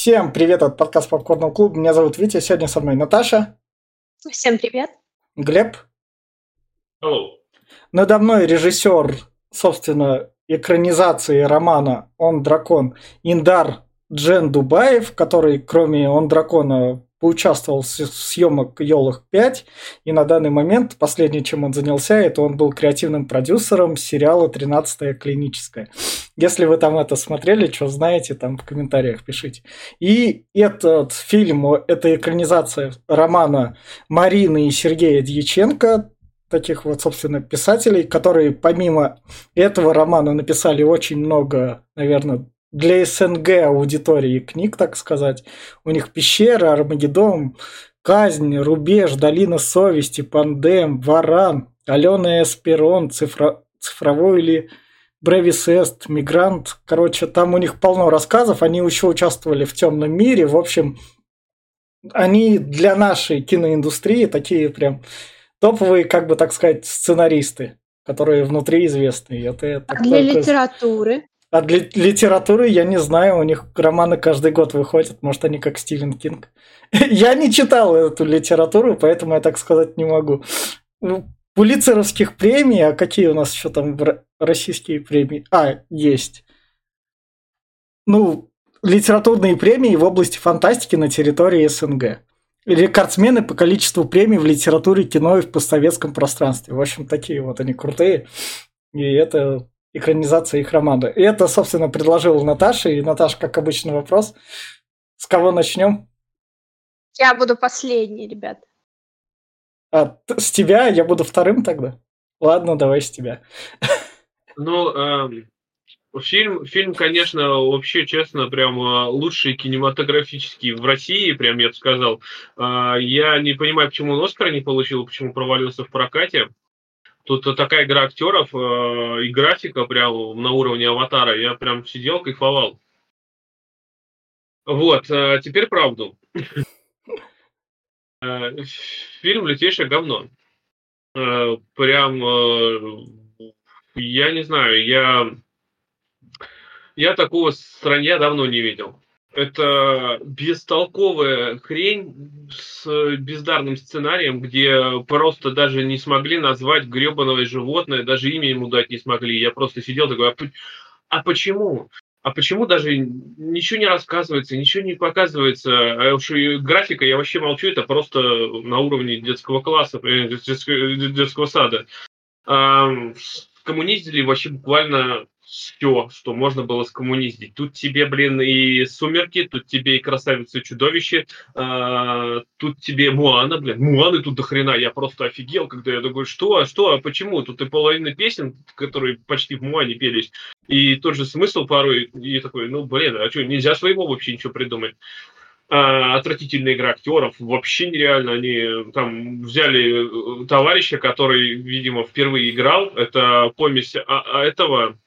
Всем привет от подкаста Попкорного клуба. Меня зовут Витя, сегодня со мной Наташа. Всем привет. Глеб. Hello. Надо мной режиссер, собственно, экранизации романа «Он дракон» Индар Джен Дубаев, который, кроме «Он дракона», поучаствовал в съемок «Елах 5», и на данный момент последнее, чем он занялся, это он был креативным продюсером сериала «Тринадцатая клиническая». Если вы там это смотрели, что знаете, там в комментариях пишите. И этот фильм, это экранизация романа Марины и Сергея Дьяченко, таких вот, собственно, писателей, которые помимо этого романа написали очень много, наверное, для СНГ аудитории книг, так сказать. У них «Пещера», «Армагеддон», «Казнь», «Рубеж», «Долина совести», «Пандем», «Варан», «Алена Эсперон», цифро... «Цифровой» или Бревисест, Мигрант. Короче, там у них полно рассказов. Они еще участвовали в темном мире. В общем, они для нашей киноиндустрии такие прям топовые, как бы так сказать, сценаристы, которые внутри известны. Это, а для только... литературы? А для литературы я не знаю, у них романы каждый год выходят, может они как Стивен Кинг. я не читал эту литературу, поэтому я так сказать не могу. Ну, Пулицеровских премий, а какие у нас еще там российские премии? А, есть. Ну, литературные премии в области фантастики на территории СНГ. Рекордсмены по количеству премий в литературе, кино и в постсоветском пространстве. В общем, такие вот они крутые. И это экранизация их романа. И это, собственно, предложил Наташа. И Наташа, как обычно, вопрос. С кого начнем? Я буду последний, ребят. А с тебя я буду вторым тогда? Ладно, давай с тебя. Ну, эм, фильм, фильм, конечно, вообще, честно, прям э, лучший кинематографический в России, прям я бы сказал. Э, я не понимаю, почему он Оскар не получил, почему провалился в прокате. Тут такая игра актеров э, и графика прям на уровне аватара. Я прям сидел, кайфовал. Вот, э, теперь правду. Э, фильм «Лютейшее говно». Э, прям, э, я не знаю, я, я такого сранья давно не видел. Это бестолковая хрень с бездарным сценарием, где просто даже не смогли назвать гребаное животное, даже имя ему дать не смогли. Я просто сидел такой, а, а почему? а почему даже ничего не рассказывается, ничего не показывается? А уж и графика, я вообще молчу, это просто на уровне детского класса, детского, детского сада. А, коммуниздили вообще буквально все, что можно было скоммуниздить. Тут тебе, блин, и «Сумерки», тут тебе и «Красавица и чудовище», э, тут тебе «Муана», блин, «Муаны» тут до хрена. Я просто офигел, когда я такой, что, а что, а почему? Тут и половина песен, которые почти в «Муане» пелись, и тот же смысл порой, и такой, ну, блин, а что, нельзя своего вообще ничего придумать? Отвратительная игра актеров, вообще нереально. Они там взяли э, товарища, который, видимо, впервые играл. Это помесь а этого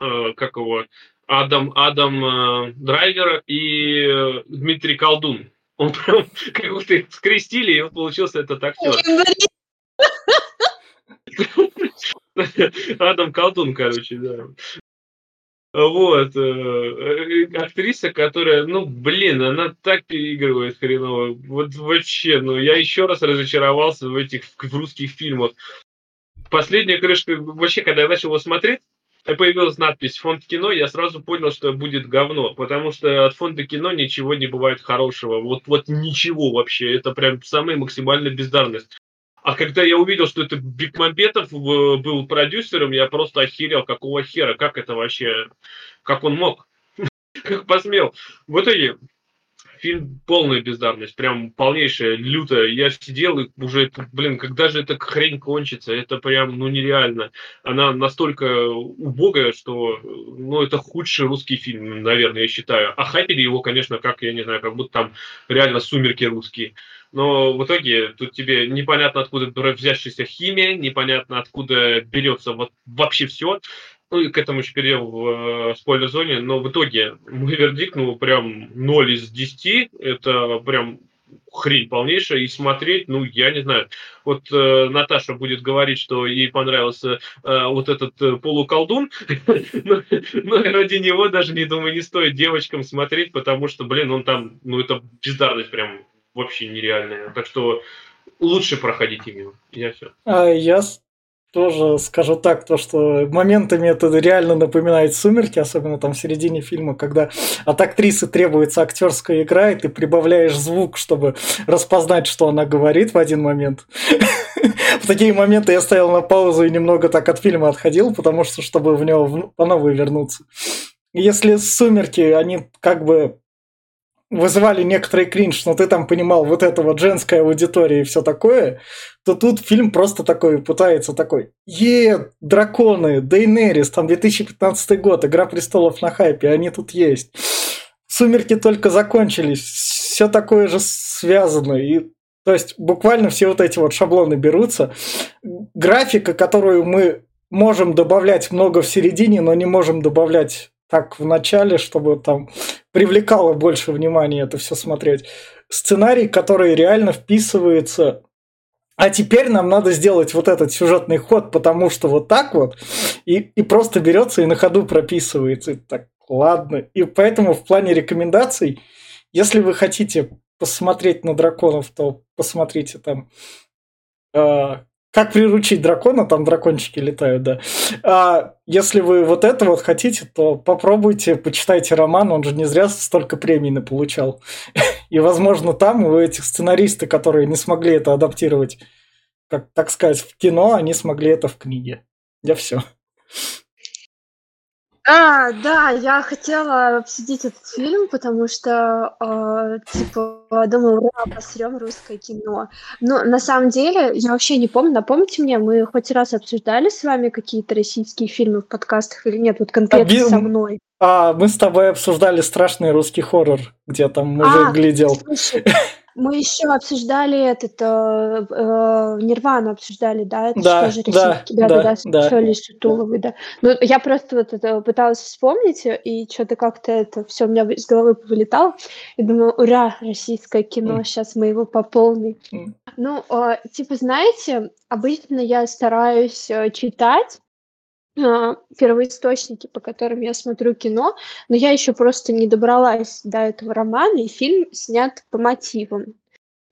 Э, как его, Адам, Адам э, Драйвер и э, Дмитрий Колдун. Он прям как будто скрестили, и он получился этот актер. Адам Колдун, короче, да. Вот. актриса, которая, ну, блин, она так переигрывает хреново. Вот вообще, ну, я еще раз разочаровался в этих в русских фильмах. Последняя крышка, вообще, когда я начал его смотреть, появилась надпись «Фонд кино», я сразу понял, что будет говно, потому что от фонда кино ничего не бывает хорошего. Вот, вот ничего вообще. Это прям самая максимальная бездарность. А когда я увидел, что это Бекмамбетов был продюсером, я просто охерел, какого хера, как это вообще, как он мог, как посмел. В итоге фильм полная бездарность, прям полнейшая, лютая. Я сидел и уже, блин, когда же эта хрень кончится? Это прям, ну, нереально. Она настолько убогая, что, ну, это худший русский фильм, наверное, я считаю. А хайпили его, конечно, как, я не знаю, как будто там реально сумерки русские. Но в итоге тут тебе непонятно откуда взявшаяся химия, непонятно откуда берется вот вообще все ну и к этому еще перейдем в э, спойлер-зоне, но в итоге мой вердикт, ну, прям 0 из 10, это прям хрень полнейшая, и смотреть, ну, я не знаю. Вот э, Наташа будет говорить, что ей понравился э, вот этот э, полуколдун, но, ради него даже, не думаю, не стоит девочкам смотреть, потому что, блин, он там, ну, это бездарность прям вообще нереальная. Так что лучше проходите мимо. Я все. А я тоже скажу так, то что моментами это реально напоминает «Сумерки», особенно там в середине фильма, когда от актрисы требуется актерская игра, и ты прибавляешь звук, чтобы распознать, что она говорит в один момент. В такие моменты я стоял на паузу и немного так от фильма отходил, потому что, чтобы в него по новой вернуться. Если «Сумерки», они как бы вызывали некоторый кринж, но ты там понимал вот это вот женская аудитория и все такое, то тут фильм просто такой пытается такой, е, драконы, Дейнерис, там 2015 год, Игра престолов на хайпе, они тут есть. Сумерки только закончились, все такое же связано, и то есть буквально все вот эти вот шаблоны берутся. Графика, которую мы можем добавлять много в середине, но не можем добавлять так в начале, чтобы там привлекало больше внимания это все смотреть. Сценарий, который реально вписывается а теперь нам надо сделать вот этот сюжетный ход, потому что вот так вот, и, и просто берется и на ходу прописывается. И так, ладно. И поэтому в плане рекомендаций, если вы хотите посмотреть на драконов, то посмотрите там э, как приручить дракона, там дракончики летают, да. А если вы вот это вот хотите, то попробуйте, почитайте роман, он же не зря столько премий получал. И, возможно, там у этих сценаристов, которые не смогли это адаптировать, как так сказать, в кино, они смогли это в книге. Я все. А, да, я хотела обсудить этот фильм, потому что, э, типа, думаю, ура, посрем русское кино. Но на самом деле, я вообще не помню, напомните мне, мы хоть раз обсуждали с вами какие-то российские фильмы в подкастах или нет, вот конкретно а, со мной? А, мы с тобой обсуждали страшный русский хоррор, где там мужик а, глядел. Слушай, мы еще обсуждали этот, э, э, Нирвану обсуждали, да? Это да, тоже да, да, да, да, да. Шоли Сутуловой, да. Ну, я просто вот это пыталась вспомнить, и что-то как-то это все у меня из головы вылетало. И думаю, ура, российское кино, mm. сейчас мы его пополним. Mm. Ну, э, типа, знаете, обычно я стараюсь э, читать, первоисточники, по которым я смотрю кино, но я еще просто не добралась до этого романа, и фильм снят по мотивам.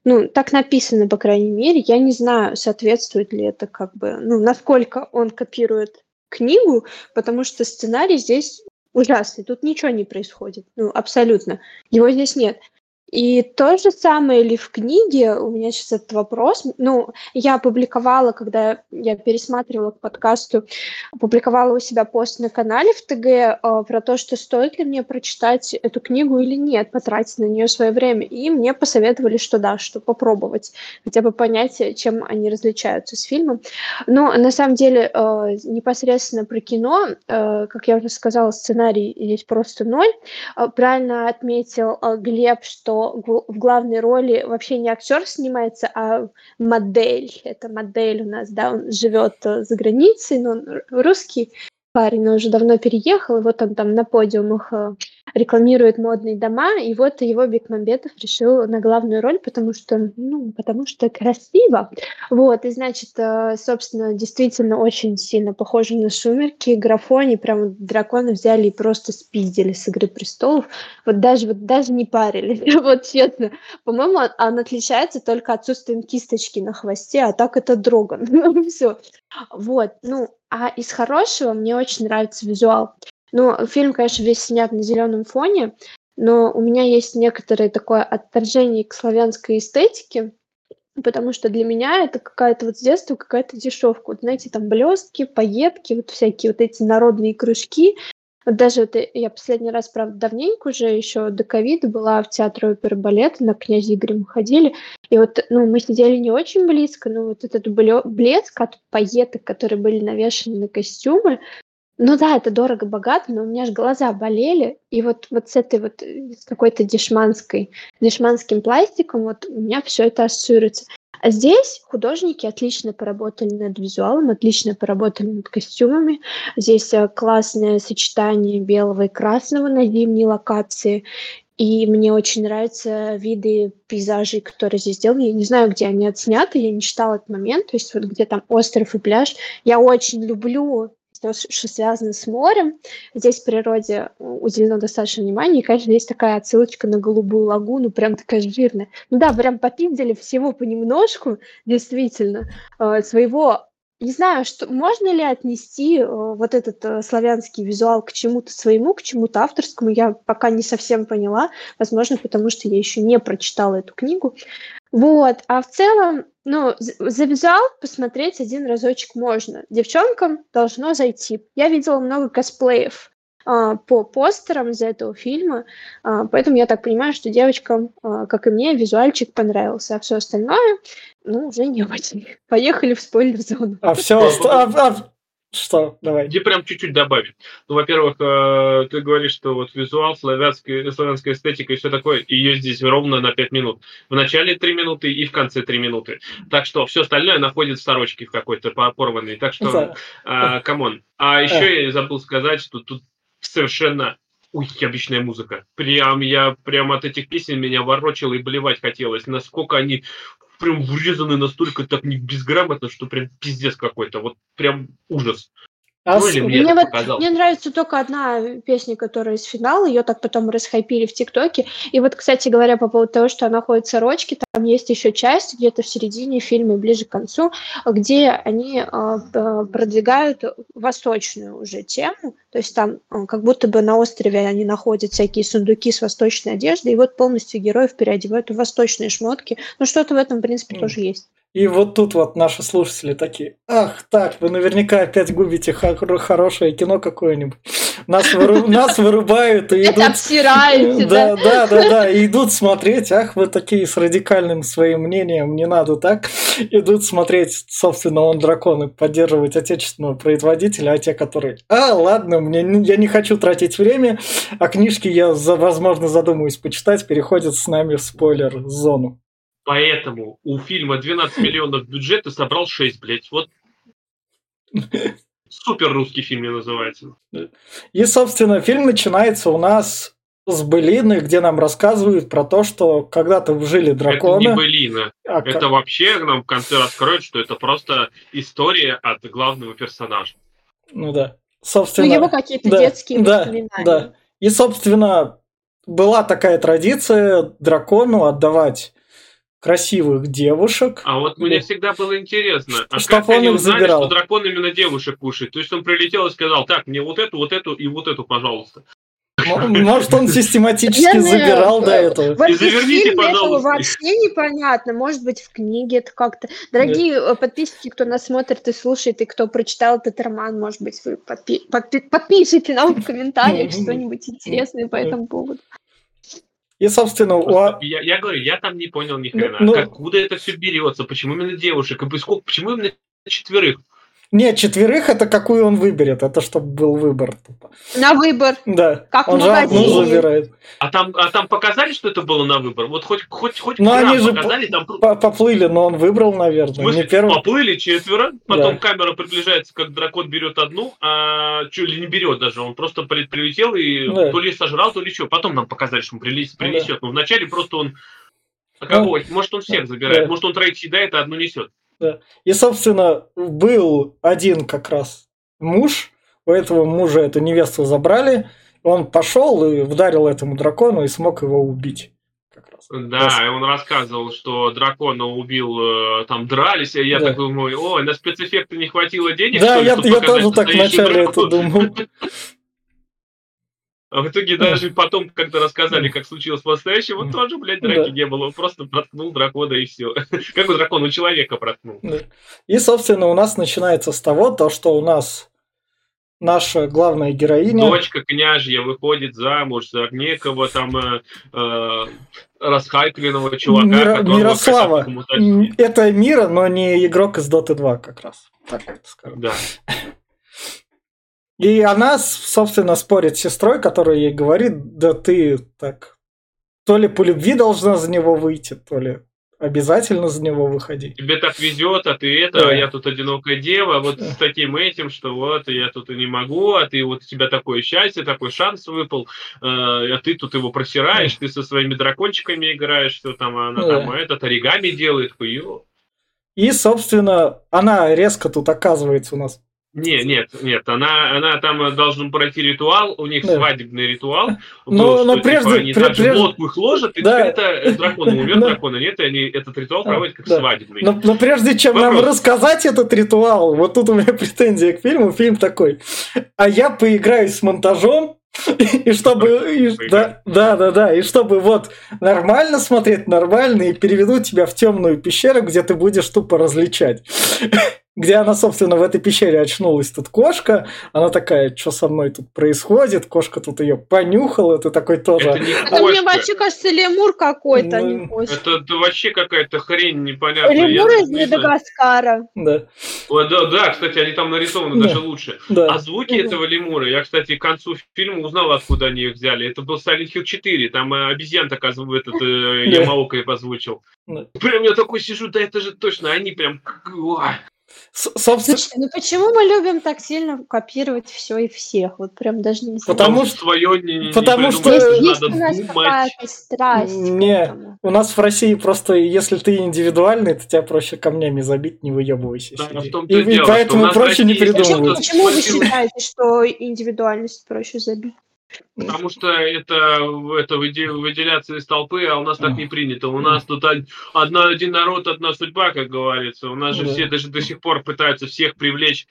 Ну, так написано, по крайней мере. Я не знаю, соответствует ли это как бы, ну, насколько он копирует книгу, потому что сценарий здесь ужасный. Тут ничего не происходит. Ну, абсолютно. Его здесь нет. И то же самое ли в книге, у меня сейчас этот вопрос, ну, я опубликовала, когда я пересматривала к подкасту, опубликовала у себя пост на канале в ТГ э, про то, что стоит ли мне прочитать эту книгу или нет, потратить на нее свое время. И мне посоветовали, что да, что попробовать, хотя бы понять, чем они различаются с фильмом. Но на самом деле э, непосредственно про кино, э, как я уже сказала, сценарий здесь просто ноль. Э, правильно отметил э, Глеб, что в главной роли вообще не актер снимается, а модель. Это модель у нас, да, он живет э, за границей, но он русский парень, но уже давно переехал, и вот он там на подиумах э, рекламирует модные дома, и вот его Бекмамбетов решил на главную роль, потому что, ну, потому что красиво. Вот, и значит, э, собственно, действительно очень сильно похоже на «Сумерки», графони, прям дракона взяли и просто спиздили с «Игры престолов». Вот даже, вот даже не парились, вот честно. По-моему, он, он отличается только отсутствием кисточки на хвосте, а так это Дроган. Все. Вот, ну, а из хорошего мне очень нравится визуал. Ну, фильм, конечно, весь снят на зеленом фоне, но у меня есть некоторое такое отторжение к славянской эстетике, потому что для меня это какая-то вот с детства какая-то дешевка. Вот, знаете, там блестки, пайетки, вот всякие вот эти народные кружки. Вот даже вот я последний раз, правда, давненько уже, еще до ковида была в театре оперы балета, на князь Игоря мы ходили, и вот, ну, мы сидели не очень близко, но вот этот блеск от пайеток, которые были навешаны на костюмы, ну да, это дорого-богато, но у меня же глаза болели, и вот, вот с этой вот, э, с какой-то дешманской, дешманским пластиком вот у меня все это ассоциируется. А здесь художники отлично поработали над визуалом, отлично поработали над костюмами. Здесь э, классное сочетание белого и красного на зимней локации. и мне очень нравятся виды пейзажей, которые здесь сделаны. Я не знаю, где они отсняты, я не читала этот момент, то есть вот где там остров и пляж. Я очень люблю то, что связано с морем. Здесь в природе уделено достаточно внимания, и, конечно, есть такая отсылочка на голубую лагуну, прям такая жирная. Ну да, прям попиздили всего понемножку, действительно, э, своего не знаю, что можно ли отнести э, вот этот э, славянский визуал к чему-то своему, к чему-то авторскому, я пока не совсем поняла, возможно, потому что я еще не прочитала эту книгу. Вот, а в целом, ну, за визуал посмотреть один разочек можно. Девчонкам должно зайти. Я видела много косплеев а, по постерам из этого фильма, а, поэтому я так понимаю, что девочкам, а, как и мне, визуальчик понравился, а все остальное, ну, уже не очень. Поехали в спойлер-зону. А все, а, а, что? Давай. Где прям чуть-чуть добавить. Ну, во-первых, э, ты говоришь, что вот визуал, славянская, славянская эстетика и все такое, ее здесь ровно на 5 минут. В начале 3 минуты и в конце 3 минуты. Так что все остальное находится в сорочке в какой-то порванной. Так что, э, come on. А еще я забыл сказать, что тут совершенно уебищная музыка. Прям я прям от этих песен меня ворочало и блевать хотелось. Насколько они прям врезаны настолько так не безграмотно, что прям пиздец какой-то. Вот прям ужас. А ну, мне, мне, вот, мне нравится только одна песня, которая из финала, ее так потом расхайпили в ТикТоке. И вот, кстати говоря, по поводу того, что она ходит в сорочке, там есть еще часть где-то в середине фильма, ближе к концу, где они э, продвигают восточную уже тему. То есть там э, как будто бы на острове они находят всякие сундуки с восточной одеждой, и вот полностью героев переодевают в восточные шмотки. Ну, что-то в этом, в принципе, mm. тоже есть. И вот тут вот наши слушатели такие, ах, так, вы наверняка опять губите хорошее кино какое-нибудь. Нас, выру... Нас вырубают и идут... Обсираете, да? Да, да, да, и идут смотреть, ах, вы такие с радикальным своим мнением, не надо так. Идут смотреть, собственно, он дракон и поддерживать отечественного производителя, а те, которые, а, ладно, мне, я не хочу тратить время, а книжки я, возможно, задумаюсь почитать, переходят с нами в спойлер-зону. Поэтому у фильма 12 миллионов бюджета собрал 6, блядь. Вот супер русский фильм мне называется. И, собственно, фильм начинается у нас с былины, где нам рассказывают про то, что когда-то жили драконы. Это не былина. А это как... вообще нам в конце раскроют, что это просто история от главного персонажа. Ну да. Собственно, ну, его какие-то да, детские да, воспоминания. Да. И, собственно, была такая традиция дракону отдавать красивых девушек. А вот мне всегда было интересно, а что как они узнали, забирал? что дракон именно девушек кушает? То есть он прилетел и сказал, так, мне вот эту, вот эту и вот эту, пожалуйста. Может, он систематически забирал до этого. И заверните, пожалуйста. вообще непонятно. Может быть, в книге это как-то... Дорогие э, подписчики, кто нас смотрит и слушает, и кто прочитал этот роман, может быть, вы подпишите нам в комментариях что-нибудь интересное по этому поводу. И, собственно, у... я, я говорю, я там не понял ни хрена. Ну, Откуда это все берется? Почему именно девушек? И сколько, почему именно четверых? Нет, четверых это какую он выберет, это чтобы был выбор. Тупо. На выбор. Да. Как он же одну забирает. А там, а там показали, что это было на выбор? Вот хоть хоть хоть ну, они же показали, там... поплыли, но он выбрал, наверное. Смысле, не первый... Поплыли четверо, потом да. камера приближается, как дракон берет одну, а чуть ли не берет даже, он просто прилетел и да. то ли сожрал, то ли что. Потом нам показали, что он принесет. Да. Но вначале просто он а кого? Ну, может, он всех забирает, да. может, он троих съедает, а одну несет. Да. И, собственно, был один как раз муж, у этого мужа эту невесту забрали, он пошел и вдарил этому дракону и смог его убить. Как раз. Да, и он рассказывал, что дракона убил, э, там дрались, и я да. так думаю, ой, на спецэффекты не хватило денег. Да, я, я тоже так вначале это думал. А в итоге даже потом, когда рассказали, как случилось по-настоящему, тоже, блядь, драки да. не было. Он просто проткнул дракона и все. Как у дракона у человека проткнул. И, собственно, у нас начинается с того, то, что у нас наша главная героиня... Дочка княжья выходит замуж за некого там э, э, расхайкленного чувака, Мира, Мирослава. Это Мира, но не игрок из Dota 2 как раз. Так скажем. Да. И она, собственно, спорит с сестрой, которая ей говорит, да ты так, то ли по любви должна за него выйти, то ли обязательно за него выходи. Тебе так везет, а ты это, да. а я тут одинокая дева, вот с таким этим, что вот я тут и не могу, а ты вот у тебя такое счастье, такой шанс выпал, э, а ты тут его просираешь, ты со своими дракончиками играешь, что там она да. там этот оригами делает, хуё. И, собственно, она резко тут оказывается у нас нет, нет, нет, она, она там должна пройти ритуал, у них да. свадебный ритуал. Но, был, но что, прежде, типа, они прежде, также лодку их ложат, и да. это дракон умер, дракона нет, и они этот ритуал проводят как да. свадебный. Но, но прежде чем Вопрос. нам рассказать этот ритуал, вот тут у меня претензия к фильму, фильм такой, а я поиграю с монтажом, и чтобы, и, да, да, да, да, и чтобы вот нормально смотреть, нормально, и переведу тебя в темную пещеру, где ты будешь тупо различать где она, собственно, в этой пещере очнулась тут кошка. Она такая, что со мной тут происходит? Кошка тут ее понюхала, ты такой тоже. Это, не это мне вообще кажется лемур какой-то, а не кошка. Это, это вообще какая-то хрень непонятная. Лемур из Мадагаскара. Да. О, да. Да, кстати, они там нарисованы да. даже лучше. Да. А звуки да. этого лемура, я, кстати, к концу фильма узнал, откуда они их взяли. Это был Silent Hill 4, там э, обезьян, оказывается, этот э, Ямаока позвучил. Прям я такой сижу, да это же точно, они прям... Собственно... Слушайте, ну почему мы любим так сильно копировать все и всех? Вот прям даже не знаю. Потому что твое не, Потому не что есть, есть у нас какая-то страсть. Не, у нас в России просто, если ты индивидуальный, то тебя проще камнями забить, не выебывайся. Да, в том и, и дело, поэтому проще не придумывать. Почему, почему вы считаете, что индивидуальность проще забить? Потому что это, это выделяться из толпы, а у нас так не принято. У нас тут одна, один народ, одна судьба, как говорится. У нас же все даже до сих пор пытаются всех привлечь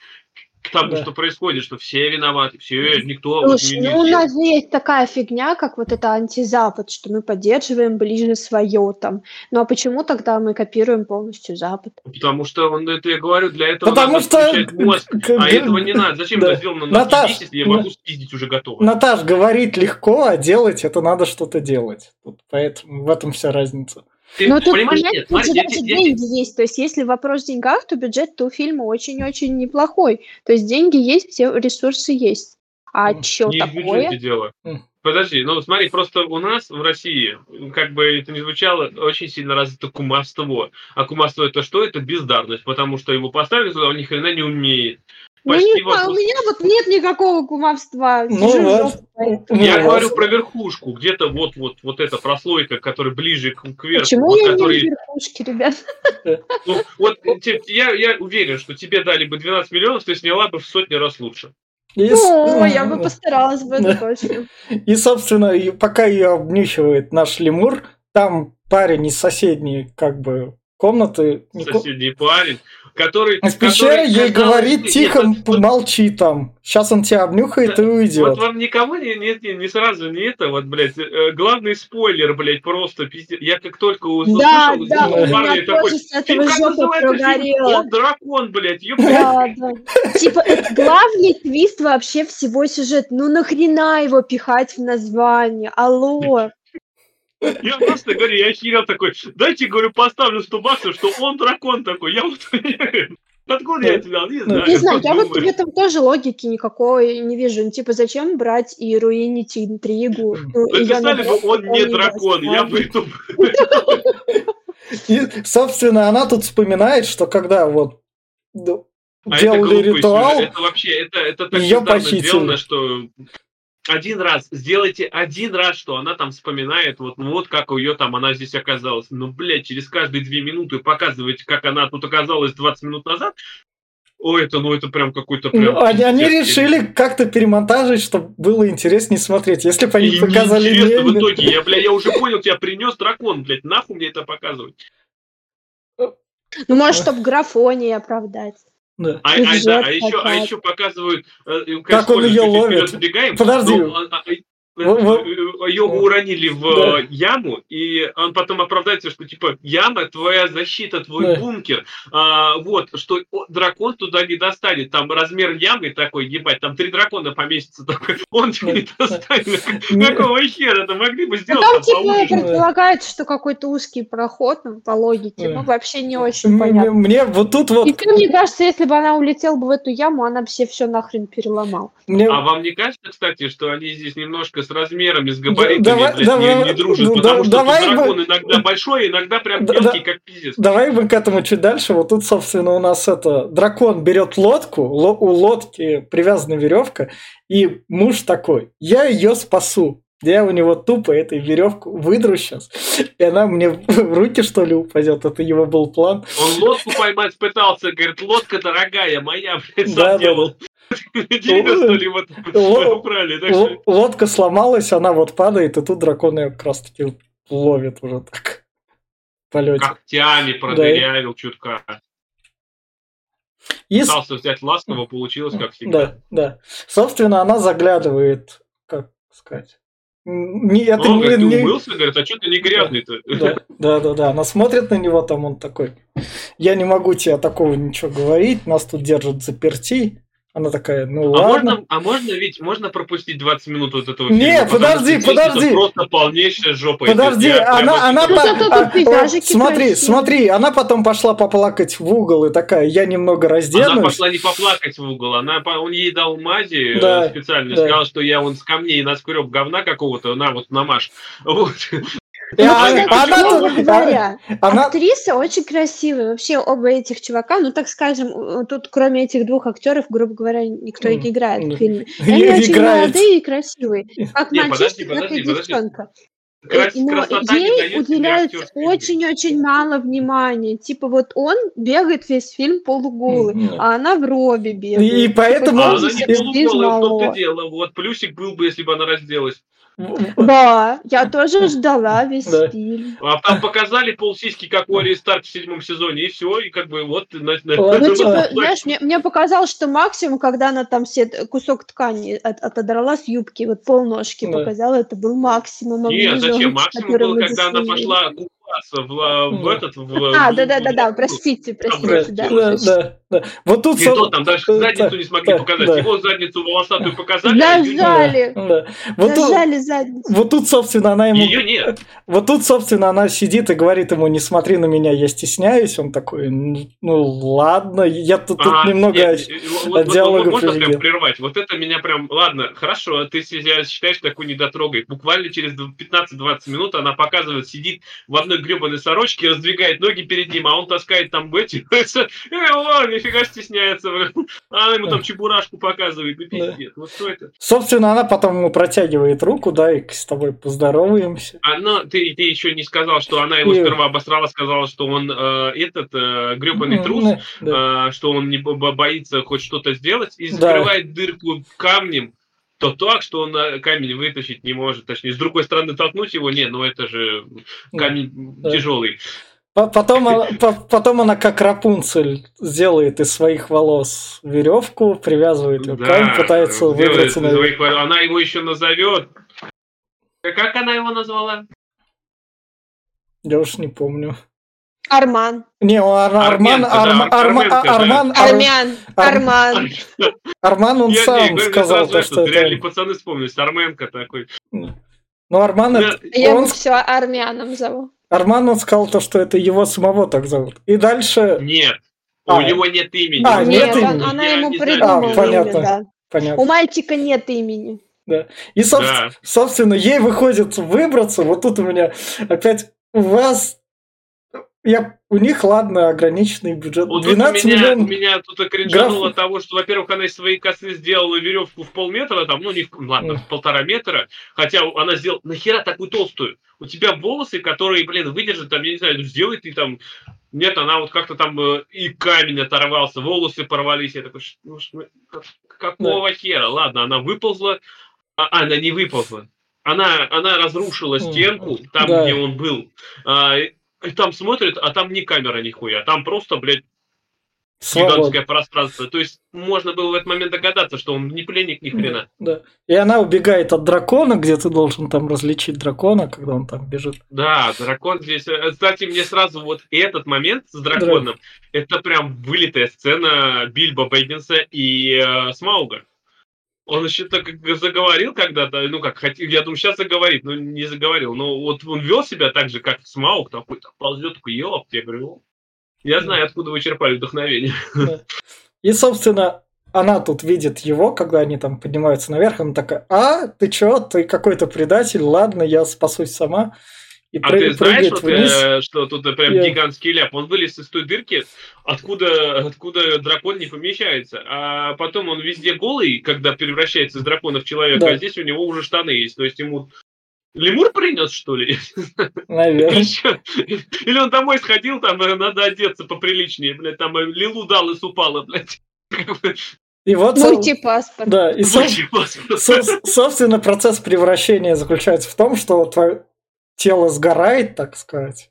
тому, да. что происходит, что все виноваты, все, никто... Слушай, вот, ну, у нас же есть такая фигня, как вот это антизапад, что мы поддерживаем ближе свое там. Ну а почему тогда мы копируем полностью Запад? Потому что, он, это я говорю, для этого Потому надо что... мозг, а этого не надо. Зачем да. это сделано на Наташ, 10, если я могу спиздить уже готово? Наташ, говорить легко, а делать это надо что-то делать. Поэтому в этом вся разница. Ты Но тут понимаешь, нет, смотри, я, деньги я, есть. То есть, если вопрос в деньгах, то бюджет у фильма очень-очень неплохой. То есть, деньги есть, все ресурсы есть. А mm. что такое? Не дело. Подожди, ну смотри, просто у нас в России, как бы это ни звучало, очень сильно развито кумовство. А кумовство это что? Это бездарность, потому что его поставили туда, он ни хрена не умеет. Ну, не вот... у меня вот нет никакого кумовства. Ну. Я ну, говорю про верхушку, где-то вот, вот, вот эта прослойка, которая ближе к, к верху. Почему вот, я который... не верхушки, ребят? Ну, вот я, я уверен, что тебе дали бы 12 миллионов, ты сняла бы в сотни раз лучше. И, ну, я бы постаралась бы, это точно. И, собственно, пока ее обнюхивает наш лемур, там парень из соседней, как бы, комнаты. Соседний парень, который... Из пещеры ей говорит, тихо, нет, молчи там. Сейчас он тебя обнюхает да, и уйдет. Вот вам никому не, не, не, не сразу не это, вот, блядь, э, главный спойлер, блядь, просто пиздец. Я как только услышал, да, да, у меня такой, с этого жопа прогорела. Он дракон, блядь, да, да. Типа, это главный твист вообще всего сюжета. Ну нахрена его пихать в название? Алло. Я просто говорю, я охерел такой, дайте, говорю, поставлю 100 баксов, что он дракон такой. Я вот Откуда я это взял? Не знаю. Не знаю, я вот в этом тоже логики никакой не вижу. Ну, типа, зачем брать и руинить интригу? Написали бы, он не дракон, я бы это... И, собственно, она тут вспоминает, что когда вот а делали ритуал, это вообще, это, это так ее похитили. сделано, что один раз, сделайте один раз, что она там вспоминает, вот, ну, вот как у ее там, она здесь оказалась. Ну, блядь, через каждые две минуты показываете, как она тут оказалась 20 минут назад. Ой, это, ну, это прям какой-то прям... Ну, они, они решили как-то перемонтажить, чтобы было интереснее смотреть. Если бы они и показали... Неинтересно в итоге. Я, бля, я уже понял, тебя принес дракон, блядь, нахуй мне это показывать. Ну, может, чтобы графонии оправдать. Да. А, а, да, а, еще, а еще показывают, э, как он ее ловит. Подожди. Но, а, а, ее уронили в да. яму, и он потом оправдается, что типа яма твоя защита, твой да. бункер. А, вот, что дракон туда не достанет. Там размер ямы такой, ебать, там три дракона поместится такой, он тебя не достанет. Какого хера это могли бы сделать? Там типа предполагается, что какой-то узкий проход ну, по логике, ну вообще не очень понятно. Мне вот тут вот... И мне кажется, если бы она улетела бы в эту яму, она бы все все нахрен переломала. А вам не кажется, кстати, что они здесь немножко с размерами, с габаритами, Давай- блядь, давай- не, не дружит, ну, потому да- что давай дракон иногда большой, иногда прям Да- мелкий, да- как пиздец. Давай мы к этому чуть дальше. Вот тут, собственно, у нас это дракон берет лодку, ло- у лодки привязана веревка, и муж такой: я ее спасу. Я у него тупо этой веревку выдру сейчас, и она мне в руки, что ли, упадет. Это его был план. Он лодку поймать пытался, говорит, лодка дорогая, моя, блядь, Да, сам да, делал. Убрали, лодка сломалась, она вот падает, и тут дракон ее как раз таки ловит уже так полете. Когтями продырявил чутка. И Пытался взять ласково, получилось, как всегда. Да, да. Собственно, она заглядывает, как сказать. Не, это Он не, говорит, ты не- умылся? Говорит, а что ты не грязный-то? Да, да, да, да. Она смотрит на него, там он такой. Я не могу тебе такого ничего говорить, нас тут держат заперти. Она такая, ну А ладно. можно, а можно ведь можно пропустить 20 минут вот этого Не, фильма? Потому подожди, что подожди. Это просто полнейшая жопа. Подожди, прямо она, она, Ну, по- а, смотри, смотри, она потом пошла поплакать в угол и такая, я немного Она разденусь. пошла не поплакать в угол, она, по- он ей дал мази э, Да, специально, да. сказал, что я он с камней наскреб говна какого-то, на вот намажь. Вот. И Ну, она, а она тут- говоря, она- актриса очень красивая. Вообще оба этих чувака, ну так скажем, тут кроме этих двух актеров, грубо говоря, никто и не играет ну, в фильме. и Они очень играет. молодые и красивые. Как Не, подожди, мальчишка, так подожди, и подожди. девчонка. Э, Крас- Но не ей игры. очень-очень мало внимания. Типа вот он бегает весь фильм полуголый, а она в робе бегает. И поэтому- А Типа, она не сидит полуголая, в том-то дело. Вот, плюсик был бы, если бы она разделась. Да, я тоже ждала весь Да. фильм. А там показали полсиськи, как у Арии Старк в седьмом сезоне, и все, и как бы вот... на- на- Ну, типа, знаешь, мне, мне показалось, что максимум, когда она там все кусок ткани от- отодрала с юбки, вот полножки Да. показала, это был максимум. а Нет, не зачем? Максимум был, когда она пошла купаться в, а, в Да. этот... В, А, да-да-да-да, в- простите, Да, простите, да. да, точно. да, да. Вот тут... И со- то там даже э, задницу да, не смогли да, показать. да. Его задницу волосатую показали, а нет. Зажали, Да. Вот тут, зажали задницу. вот тут, собственно, она ему... Ее нет. Вот тут, собственно, она сидит и говорит ему, не смотри на меня, я стесняюсь. Он такой, ну, ладно, я тут, тут Ага, немного... нет, э, вот- вот- вот диалогов Можно прям прервать? Вот это меня прям... Ладно, хорошо, ты себя считаешь такой недотрогой. Буквально через 15-20 минут она показывает, сидит в одной гребаной сорочке, раздвигает ноги перед ним, а он таскает там эти... Э, о, нифига стесняется. А она ему там чебурашку показывает, ну пиздец. Вот что это? Собственно, она потом ему протягивает руку, да, и с тобой поздороваемся. Она, ты, ты еще не сказал, что она его сперва обосрала, сказала, что он э, этот э, гребаный трус, что он не бо- бо- боится хоть что-то сделать, и закрывает дырку камнем, то так, что он э, камень вытащить не может. Точнее, с другой стороны толкнуть его, не, ну это же камень Да. тяжелый. По- Потом, потом она, как Рапунцель, сделает из своих волос веревку, привязывает ее к камень, пытается выбраться на своих- Она его еще назовет. Как она его назвала? Я уж не помню. Арман. Не, он Ар- Арман, да, Арма- Арма- Арменка, да. Арман, Ар- Армян. Арм- Арман. Арман, он Я- сам сказал, то, это, что это... пацаны вспомнились. Арменка такой. Ну, Арман, Да, это- Я он, его все армяном зову. Арман, он сказал то, что это его самого так зовут. И дальше, Нет. А, У него нет имени. а, нет Нет, сказал, он- имени. она я ему придумала А, понятно. имя, да. понятно. У мальчика нет имени. И, соб- Да. собственно, ей выходит выбраться. Вот тут у меня опять у вас... Я, у них, ладно, ограниченный бюджет. Вот тут у 12 меня, миллионов. меня тут кринжануло Граф- того, что, во-первых, она из своей косы сделала веревку в полметра, там, ну, не в, ладно, в полтора метра, хотя она сделала, нахера такую толстую? У тебя волосы, которые, блин, выдержат, там, я не знаю, ну, сделай ты там, нет, она вот как-то там э, и камень оторвался, волосы порвались, я такой, «Ш- ну, как- какого хера? Ладно, она выползла, а, она не выползла. Она, она разрушила стенку, там, Да. где он был, а, и- там смотрит, а там не камера нихуя, там просто, блядь, Свободно. гигантское пространство. То есть можно было в этот момент догадаться, что он не пленник ни хрена. Да. И она убегает от дракона, где ты должен там различить дракона, когда он там бежит. Да, дракон здесь. э, Кстати, мне сразу вот этот момент с драконом, это прям вылитая сцена Бильбо Бэггинса и э, Смауга. Он еще так заговорил когда-то, ну как, хотел, я думаю, сейчас заговорит, но не заговорил. Но вот он вел себя так же, как Смауг, такой так ползет, такой, ёп, я говорю, «О, я знаю, откуда вы черпали вдохновение. И, собственно, она тут видит его, когда они там поднимаются наверх, она такая, а, ты чё, ты какой-то предатель, ладно, я спасусь сама. И а ты знаешь, вот, э, что тут прям я... гигантский ляп? Он вылез из той дырки, откуда, откуда дракон не помещается. А потом он везде голый, когда превращается из дракона в человека, да. а здесь у него уже штаны есть. То есть ему Лемур принес, что ли? Наверное. Или он домой сходил, там э, надо одеться поприличнее, блядь, там э, Лилу дал и супала, блядь. И вот, Мультипаспорт. Да, и со, со, собственно, процесс превращения заключается в том, что твое тело сгорает, так сказать.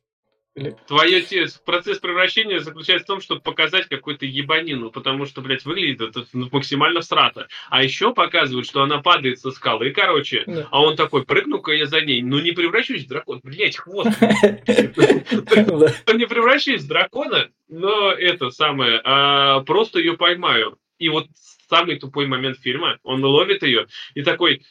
Или... Твое процесс превращения заключается в том, чтобы показать какую-то ебанину, потому что, блядь, выглядит это максимально срато. А еще показывают, что она падает со скалы, и, короче, да. а он такой, прыгну-ка я за ней, ну не превращусь в дракон, блядь, хвост. Не превращусь в дракона, но это самое, а просто ее поймаю. И вот самый тупой момент фильма, он ловит ее и такой,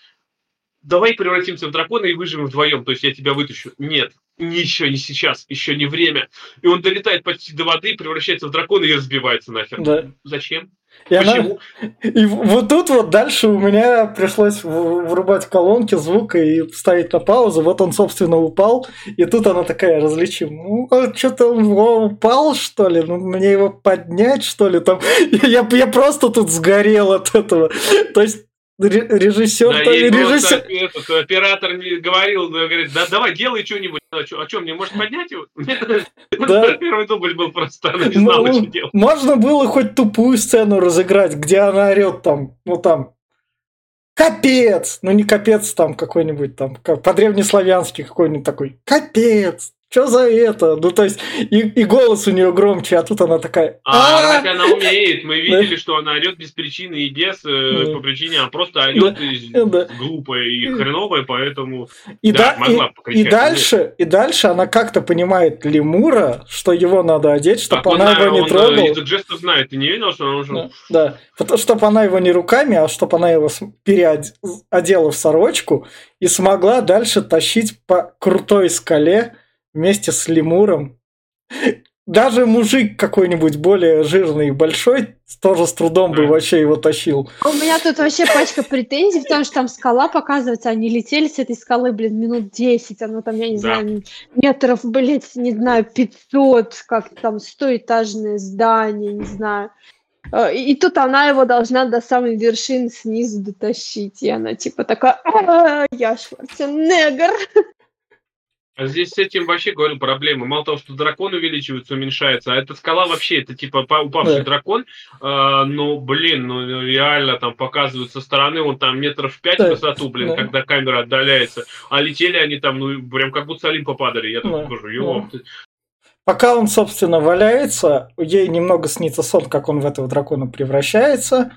давай превратимся в дракона и выживем вдвоем, то есть я тебя вытащу. Нет, еще не сейчас, еще не время. И он долетает почти до воды, превращается в дракона и разбивается нахер. Да. Зачем? И Почему? Она... И вот тут вот дальше у меня пришлось врубать колонки звука и ставить на паузу. Вот он, собственно, упал. И тут она такая различим. Ну, а что-то он упал, что ли? Ну, мне его поднять, что ли? Там... Я, я просто тут сгорел от этого. То есть Режиссер, да, режиссер... Этот, оператор не говорил, говорит, да давай, делай что-нибудь. А что, а что, мне может поднять его? Да. Первый дубль был просто, она не знала, что делать. Можно было хоть тупую сцену разыграть, где она орет там, ну там, капец! Ну не капец там какой-нибудь там, по-древнеславянски какой-нибудь такой, капец! Что за это? Ну, то есть, и, и голос у нее громче, а тут она такая... А, орать она умеет. Мы видели, что она орет без причины и без, э, по причине, она просто орет глупая и хреновая, поэтому... И, дальше, и дальше она как-то понимает лемура, что его надо одеть, чтобы она, его не трогала. Он язык жестов знает, ты не видел, что она уже... Да. чтобы она его не руками, а чтобы она его переодела в сорочку и смогла дальше тащить по крутой скале, вместе с лемуром. Даже мужик какой-нибудь более жирный и большой тоже с трудом бы вообще его тащил. У меня тут вообще пачка претензий, потому что там скала показывается, они летели с этой скалы, блин, минут 10, оно там, я не да. знаю, метров, блядь, не знаю, 500, как там, стоэтажное здание, не знаю. И, и тут она его должна до самой вершины снизу дотащить. И она типа такая, «А, я Шварценеггер. А здесь с этим вообще, говорю, проблема. Мало того, что дракон увеличивается, уменьшается, а эта скала вообще, это типа упавший да. дракон, э, ну, блин, ну, реально там показывают со стороны, он там метров пять да. высоту, блин, да. когда камера отдаляется. А летели они там, ну, прям как будто с Олимпа падали. Я тут да. скажу, ёп. Да. Пока он, собственно, валяется, ей немного снится сон, как он в этого дракона превращается.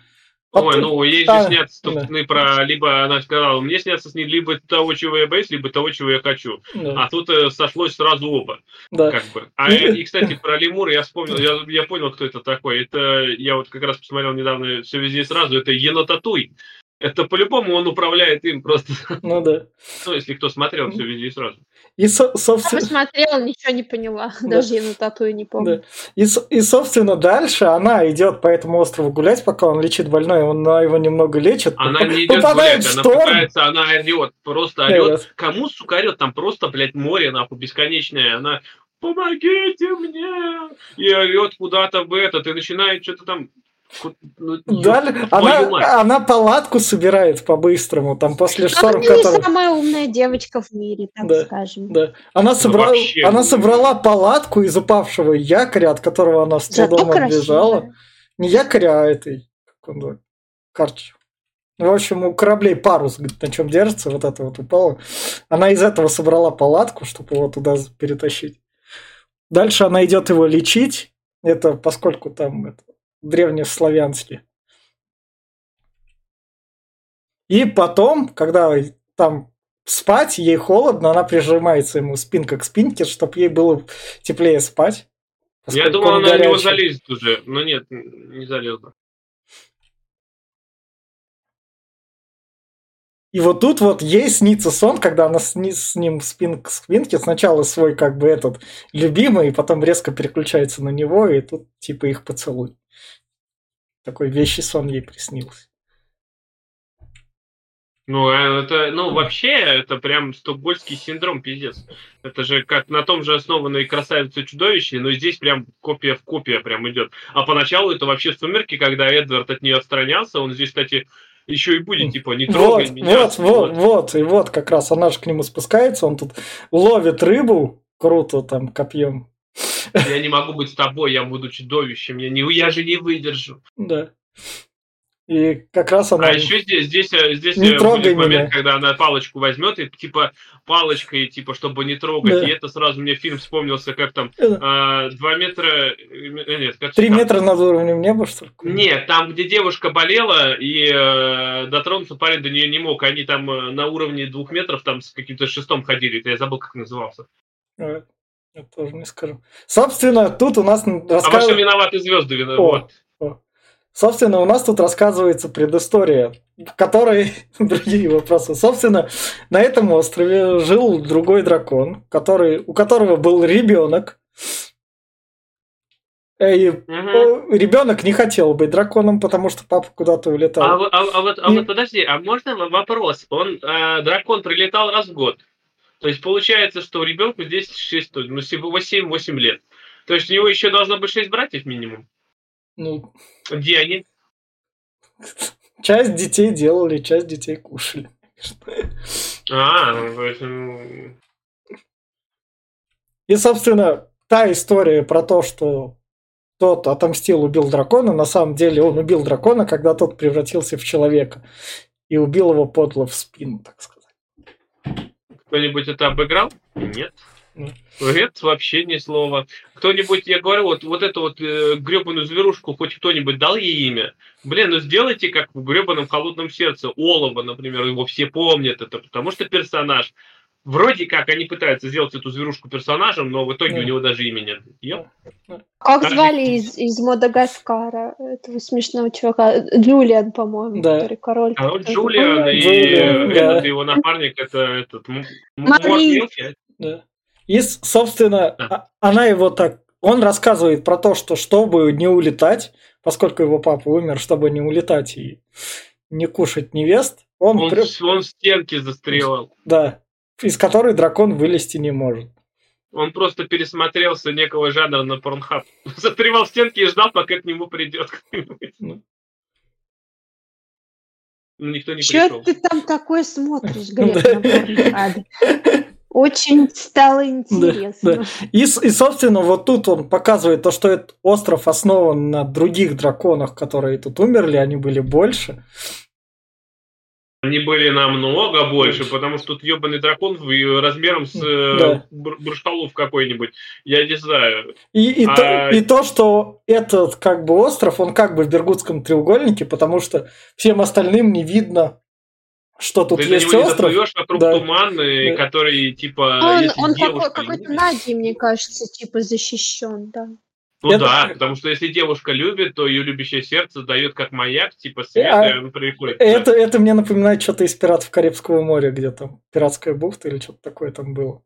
Ой, ну ей же а, снятся да. про либо она сказала, мне снятся с ней либо того, чего я боюсь, либо того, чего я хочу. Да. А тут э, сошлось сразу оба. Да. Как бы. А и, кстати, про лемура я вспомнил, я, я понял, кто это такой. Это я вот как раз посмотрел недавно все везде сразу. Это Енотатуй. Это по-любому он управляет им просто. Ну да. Ну, если кто смотрел все везде сразу. И, со- собственно... Я посмотрела, ничего не поняла. Да. Даже я на татуе не помню. Да. И, и, собственно, дальше она идет по этому острову гулять, пока он лечит больной, он его немного лечит. Она не идет гулять, она пытается, она орет, просто орет. Кому, сука, орет? Там просто, блядь, море, нахуй, бесконечное. Она помогите мне! И орет куда-то в этот, и начинает что-то там ну, да, она, она палатку собирает по-быстрому, там после шторма. Она который... самая умная девочка в мире, так да, скажем. Да. Она, собрала, ну, она собрала палатку из упавшего якоря, от которого она с трудом отбежала. Не якоря, а этой, как он карчи. В общем, у кораблей парус, на чем держится, вот это вот упало. Она из этого собрала палатку, чтобы его туда перетащить. Дальше она идет его лечить. Это поскольку там это, древнеславянски. И потом, когда там спать, ей холодно, она прижимается ему спинка к спинке, чтобы ей было теплее спать. Я думал, она горячий. него залезет уже, но нет, не залезла. И вот тут вот ей снится сон, когда она с, с ним спин к спинке, сначала свой как бы этот любимый, и потом резко переключается на него, и тут типа их поцелуй. Такой вещий сон ей приснился. Ну, а это, ну, вообще, это прям стокгольский синдром, пиздец. Это же как на том же основанной красавице чудовище, но здесь прям копия в копия прям идет. А поначалу это вообще сумерки, когда Эдвард от нее отстранялся, он здесь, кстати, еще и будет, типа, не трогай вот, меня. Вот, вот, вот, и вот как раз она же к нему спускается, он тут ловит рыбу, круто там копьем. Я не могу быть с тобой, я буду чудовищем, я, не, я же не выдержу. Да. И как раз она... А еще здесь, здесь, э, здесь не э, трогай будет момент, меня. когда она палочку возьмет, и типа палочкой, типа, чтобы не трогать. Да. И это сразу мне фильм вспомнился, как там Э, а, два метра... э, Нет, как Три там? метра над уровнем неба, что ли? Нет, там, где девушка болела, и э, дотронуться парень до нее не мог. Они там э, на уровне двух метров там с каким-то шестом ходили. Это я забыл, как назывался. Э, Я тоже не скажу. Собственно, тут у нас А ваши рассказывается... виноваты звезды виноваты. О. Вот. Собственно, у нас тут рассказывается предыстория, в которой другие вопросы. Собственно, на этом острове жил другой дракон, который, у которого был ребенок. И Мгм. ребенок не хотел быть драконом, потому что папа куда-то А, улетал. вы- а- а вот, а И- вот подожди, а можно вопрос? Он, э, дракон прилетал раз в год. То есть получается, что ребенку здесь 6, ну, 7-8 лет. То есть у него еще должно быть 6 братьев минимум. Ну, Где они? часть детей делали, часть детей кушали. А, ну, то есть, ну, И, собственно, та история про то, что тот отомстил, убил дракона, на самом деле он убил дракона, когда тот превратился в человека. И убил его подло в спину, так сказать. Кто-нибудь это обыграл? Нет. Нет. Вообще ни слова. Кто-нибудь, я говорю, вот, вот эту вот э, гребаную зверушку хоть кто-нибудь дал ей имя? Блин, ну сделайте как в гребаном холодном сердце. Олова, например, его все помнят это, потому что персонаж. Вроде как они пытаются сделать эту зверушку персонажем, но в итоге Да. у него даже имени нет. Как Каждый- звали из, из Мадагаскара этого смешного чувака? Джулиан, по-моему, Да. который король. А вот который Джулиан и Джулиан, да. этот его напарник, это этот... Мари. Да. И, собственно, Да. а- она его так... Он рассказывает про то, что чтобы не улетать, поскольку его папа умер, чтобы не улетать и не кушать невест, он, Он, при- он в стенке застрелал. да, из которой дракон вылезти не может. Он просто пересмотрелся некого жанра на порнхаб. Застревал в стенке и ждал, пока к нему придет кто-нибудь. Ну. Но никто не Чё пришел. ты там такое смотришь, Глеб, Да. на Порнхабе? Очень стало интересно. И, собственно, вот тут он показывает то, что этот остров основан на других драконах, которые тут умерли, они были больше. Они были намного больше, потому что тут ебаный дракон размером с э, Да. бур- буршталов какой-нибудь. Я не знаю. И, и, А- то, и то, что этот как бы остров, он как бы в Бергутском треугольнике, потому что всем остальным не видно, что тут Ты есть него не остров. доплывешь, вокруг Да. туман, и Да. который, типа, Он, он какой-то магией, мне кажется, типа защищен, да. Ну Это- да, потому что если девушка любит, то ее любящее сердце дает как маяк, типа свет, А- и он приходит. Это, это мне напоминает что-то из «Пиратов Карибского моря», где там пиратская бухта или что-то такое там было.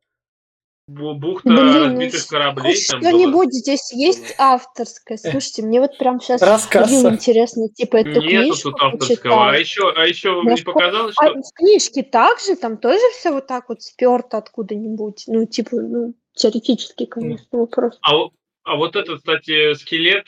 Бу- Бухта Блин, ну разбитых кораблей там что-нибудь здесь есть авторское. Слушайте, мне вот прям сейчас Рассказ. интересно, типа, эту Нету книжку тут авторского. А почитать. еще, а еще вам не Может, показалось, А что... в книжке также, там тоже все вот так вот сперто откуда-нибудь. Ну, типа, ну, теоретически, конечно, вопрос. А, вот- а вот этот, кстати, скелет,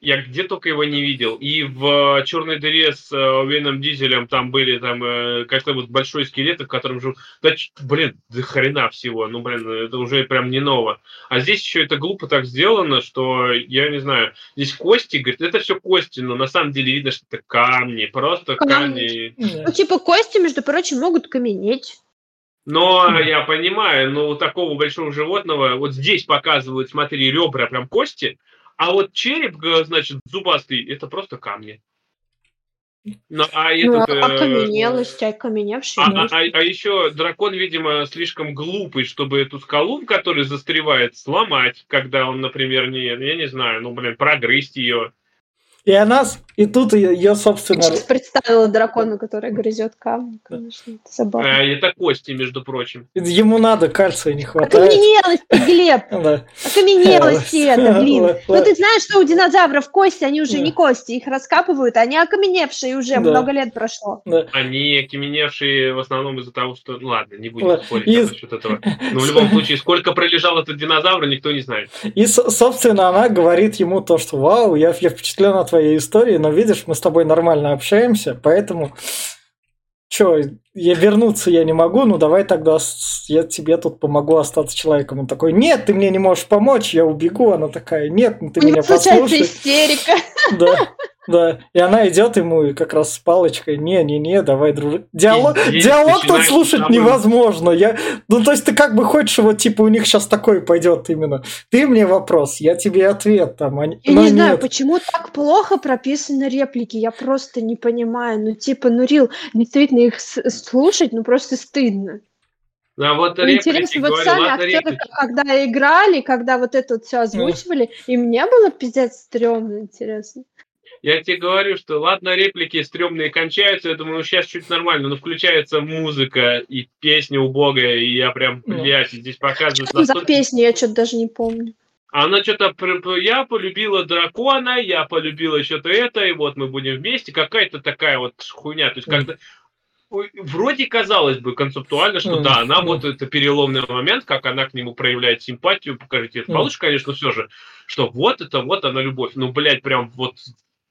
я где только его не видел. И в «Черной дыре» с э, Уэйном Дизелем там были там э, как-то вот большой скелет, в котором жил... Да, блин, до хрена всего. Ну, блин, это уже прям не ново. А здесь еще это глупо так сделано, что, я не знаю, здесь кости, говорит, это все кости, но на самом деле видно, что это камни, просто Камни. камни. Ну, типа, кости, между прочим, могут каменеть. Но я понимаю, но у такого большого животного, вот здесь показывают, смотри, ребра прям кости, а вот череп, значит, зубастый, это просто камни. Ну, а Ну, этот, э, окаменелость, окаменевший. а, нож. а- а еще дракон, видимо, слишком глупый, чтобы эту скалу, в которой застревает, сломать, когда он, например, не, я не знаю, ну, блин, прогрызть ее. И она, и тут ее, собственно... Я сейчас представила дракона, который грызет камни, конечно, это забавно. А, это кости, между прочим. Ему надо, кальция не хватает. Окаменелости, Глеб! Окаменелости это, блин. Ну ты знаешь, что у динозавров кости, они уже не кости, их раскапывают, они окаменевшие уже, много лет прошло. Они окаменевшие в основном из-за того, что... Ну ладно, не будем спорить насчет этого. Но в любом случае, сколько пролежал этот динозавр, никто не знает. И, собственно, она говорит ему то, что «Вау, я, я впечатлена твоей историей, но видишь, мы с тобой нормально общаемся, поэтому Че, я вернуться я не могу, ну давай тогда я тебе тут помогу остаться человеком. Он такой, нет, ты мне не можешь помочь, я убегу. Она такая, нет, ну ты У меня послушай. истерика. Да. Да, и она идет ему и как раз с палочкой, не-не-не, давай дружить. Диалог, и, диалог тут слушать самым... невозможно. Я, ну, то есть ты как бы хочешь, вот типа у них сейчас такой пойдет именно. Ты мне вопрос, я тебе ответ там. А, я не знаю, почему так плохо прописаны реплики, я просто не понимаю. Ну, типа, ну, Рил, действительно их слушать, ну, просто стыдно. А вот Интересно, вот говорю, сами актеры, реплики. когда играли, когда вот это вот все озвучивали, mm. им не было пиздец стрёмно, интересно. Я тебе говорю, что ладно, реплики стрёмные кончаются, я думаю, ну сейчас чуть нормально, но включается музыка и песня убогая, и я прям, блядь, здесь показывают... Что настолько... за песня, я что-то даже не помню. Она что-то, я полюбила дракона, я полюбила что-то это, и вот мы будем вместе, какая-то такая вот хуйня, то есть когда вроде казалось бы концептуально, что да, она вот это переломный момент, как она к нему проявляет симпатию, покажите, это получше, конечно, все же, что вот это вот она любовь, ну, блядь, прям вот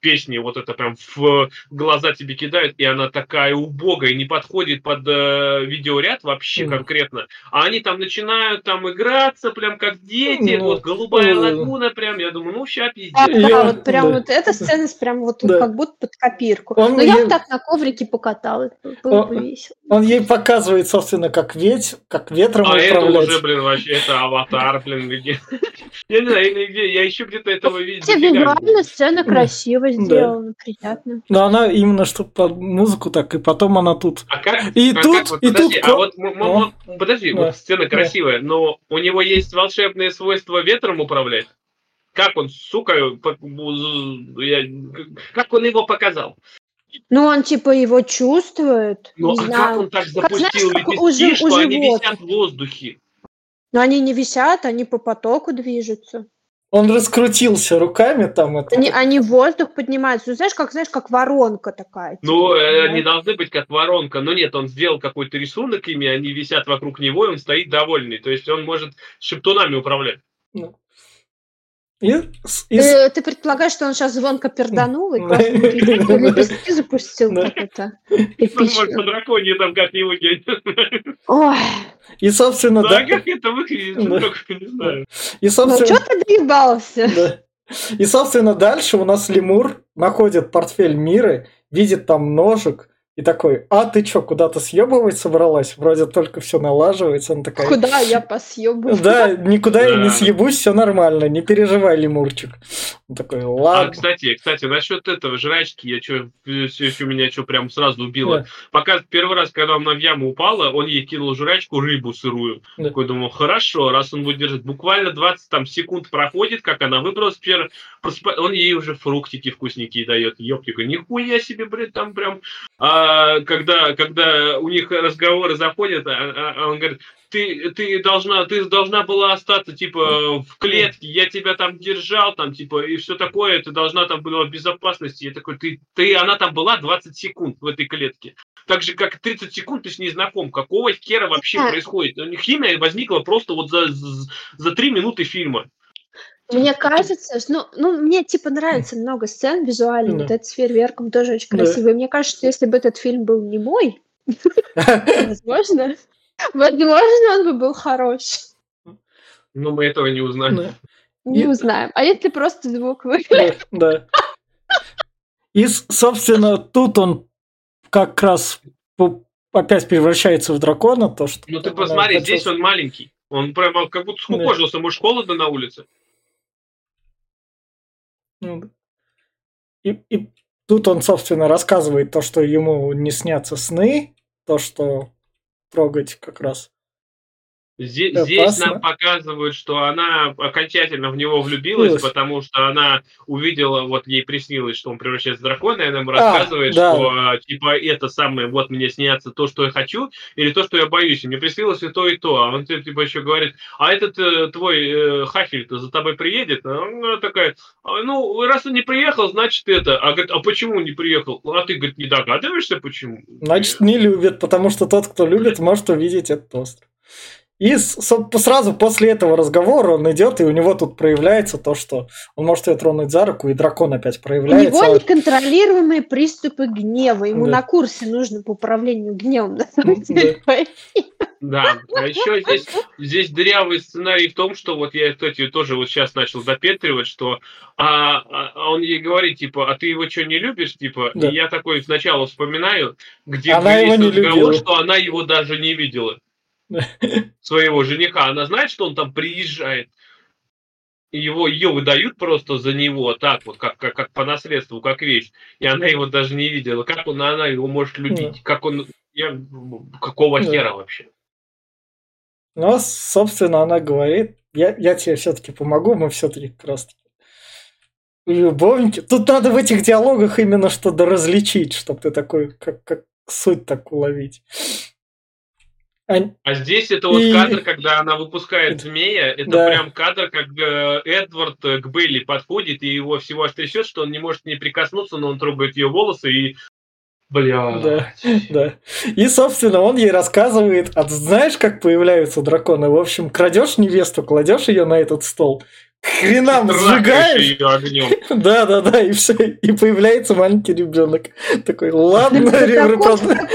песни вот это прям в глаза тебе кидают, и она такая убогая, не подходит под э, видеоряд вообще mm. конкретно. А они там начинают там играться, прям как дети, mm. вот голубая mm. лагуна, прям, я думаю, ну ща пиздец. А, да, вот прям да. вот эта сцена прям вот да. как будто под копирку. Он Но ей... я бы так на коврике покаталась, было он, бы весело. Он ей показывает, собственно, как веть, как ветром А это уже, блин, вообще, это аватар, блин, где... Я не знаю, я еще где-то этого видел. Визуально сцена красивая сделано, да. приятно. Но она именно что под музыку так, и потом она тут. А как? И а тут, как, вот, и подожди, тут. А вот, ну, подожди, да. вот сцена красивая, да. но у него есть волшебные свойства ветром управлять. Как он, сука, я, как он его показал? Ну, он типа его чувствует. Ну, а знаю. как он так запустил как, знаешь, лепестки, у, что у они висят в воздухе? Но они не висят, они по потоку движутся. Он раскрутился руками там. Это... Они, они воздух поднимаются. Ну, знаешь, как, знаешь, как воронка такая. Ну, типа, э, они должны быть как воронка. Но нет, он сделал какой-то рисунок ими, они висят вокруг него, и он стоит довольный. То есть он может шептунами управлять. Ну. И, и... Ты, ты предполагаешь, что он сейчас звонко перданул и лепестки запустил как это? Может, по драконе там как-нибудь, Ой. И, собственно, да. Да, как это выглядит, да. только не знаю. И, собственно... Ну, что ты доебался? Да. И, собственно, дальше у нас лемур находит портфель Миры, видит там ножик, и такой, а ты что, куда-то съебывать собралась? Вроде только все налаживается. Она такая, Куда я посъебываю? Да, никуда я не съебусь, все нормально, не переживай, лемурчик. Он такой, ладно. А, кстати, кстати, насчет этого жрачки, я что, все еще меня что прям сразу убило. Да. Пока первый раз, когда она в яму упала, он ей кинул жрачку, рыбу сырую. Да. Такой думал, хорошо, раз он будет держать. Буквально 20 там, секунд проходит, как она выбралась, первый, он ей уже фруктики вкусненькие дает. Ёптика, нихуя себе, блядь, там прям... А, а, когда, когда у них разговоры заходят, а, а, а он говорит, ты, ты должна, ты должна была остаться, типа, в клетке, я тебя там держал, там, типа, и все такое, ты должна там была в безопасности. Я такой, ты, ты, она там была 20 секунд в этой клетке. Так же, как 30 секунд ты с ней знаком. Какого хера вообще происходит? У них химия возникла просто вот за, за, за 3 минуты фильма. Мне кажется, ну, ну, мне типа нравится много сцен визуально, вот это с фейерверком тоже очень красиво. И мне кажется, если бы этот фильм был не мой, возможно, возможно, он бы был хорош. Ну, мы этого не узнаем. Не узнаем. А если просто звук выключить? Да. И, собственно, тут он как раз опять превращается в дракона, то что... Ну ты посмотри, здесь он маленький. Он прямо как будто скукожился, может холодно на улице. Ну и, и тут он, собственно, рассказывает то, что ему не снятся сны, то, что трогать как раз Здесь, здесь нам показывают, что она окончательно в него влюбилась, Влюбилась. потому что она увидела, вот ей приснилось, что он превращается в дракона, и она ему а, рассказывает, да. что типа это самое, вот мне снятся то, что я хочу, или то, что я боюсь. И мне приснилось и то, и то. А он типа еще говорит, а этот э, твой э, Хахель-то за тобой приедет? А она такая, «А, ну, раз он не приехал, значит это. А, говорит, а почему не приехал? А ты, говорит, не догадываешься, почему? Значит, не любит, потому что тот, кто любит, может увидеть этот остров. И сразу после этого разговора он идет, и у него тут проявляется то, что он может ее тронуть за руку, и дракон опять проявляется. У него неконтролируемые приступы гнева. Ему да. на курсе нужно по управлению гневом, на самом деле. Да, а еще здесь, здесь дырявый сценарий в том, что вот я, кстати, тоже вот сейчас начал допетривать, что а, а он ей говорит, типа, а ты его что, не любишь, типа, да. и я такой сначала вспоминаю, где она его не разговор, любила. что она его даже не видела своего жениха. Она знает, что он там приезжает. Его, ее выдают просто за него, так вот, как, как, как по наследству, как вещь. И она его даже не видела. Как он, она его может любить? Как он, я, какого хера вообще? Ну, собственно, она говорит, я, я тебе все-таки помогу, мы все-таки как раз таки любовники. Тут надо в этих диалогах именно что-то различить, чтобы ты такой, как, как суть так уловить. А, здесь это вот и... кадр, когда она выпускает змея, это да. прям кадр, как э, Эдвард э, к Белли подходит и его всего аж трясет, что он не может не прикоснуться, но он трогает ее волосы и Бля. Да, да. И, собственно, он ей рассказывает, а знаешь, как появляются драконы? В общем, крадешь невесту, кладешь ее на этот стол, хренам сжигаешь. огнем. Да, да, да, и все. И появляется маленький ребенок. Такой, ладно, репродукция.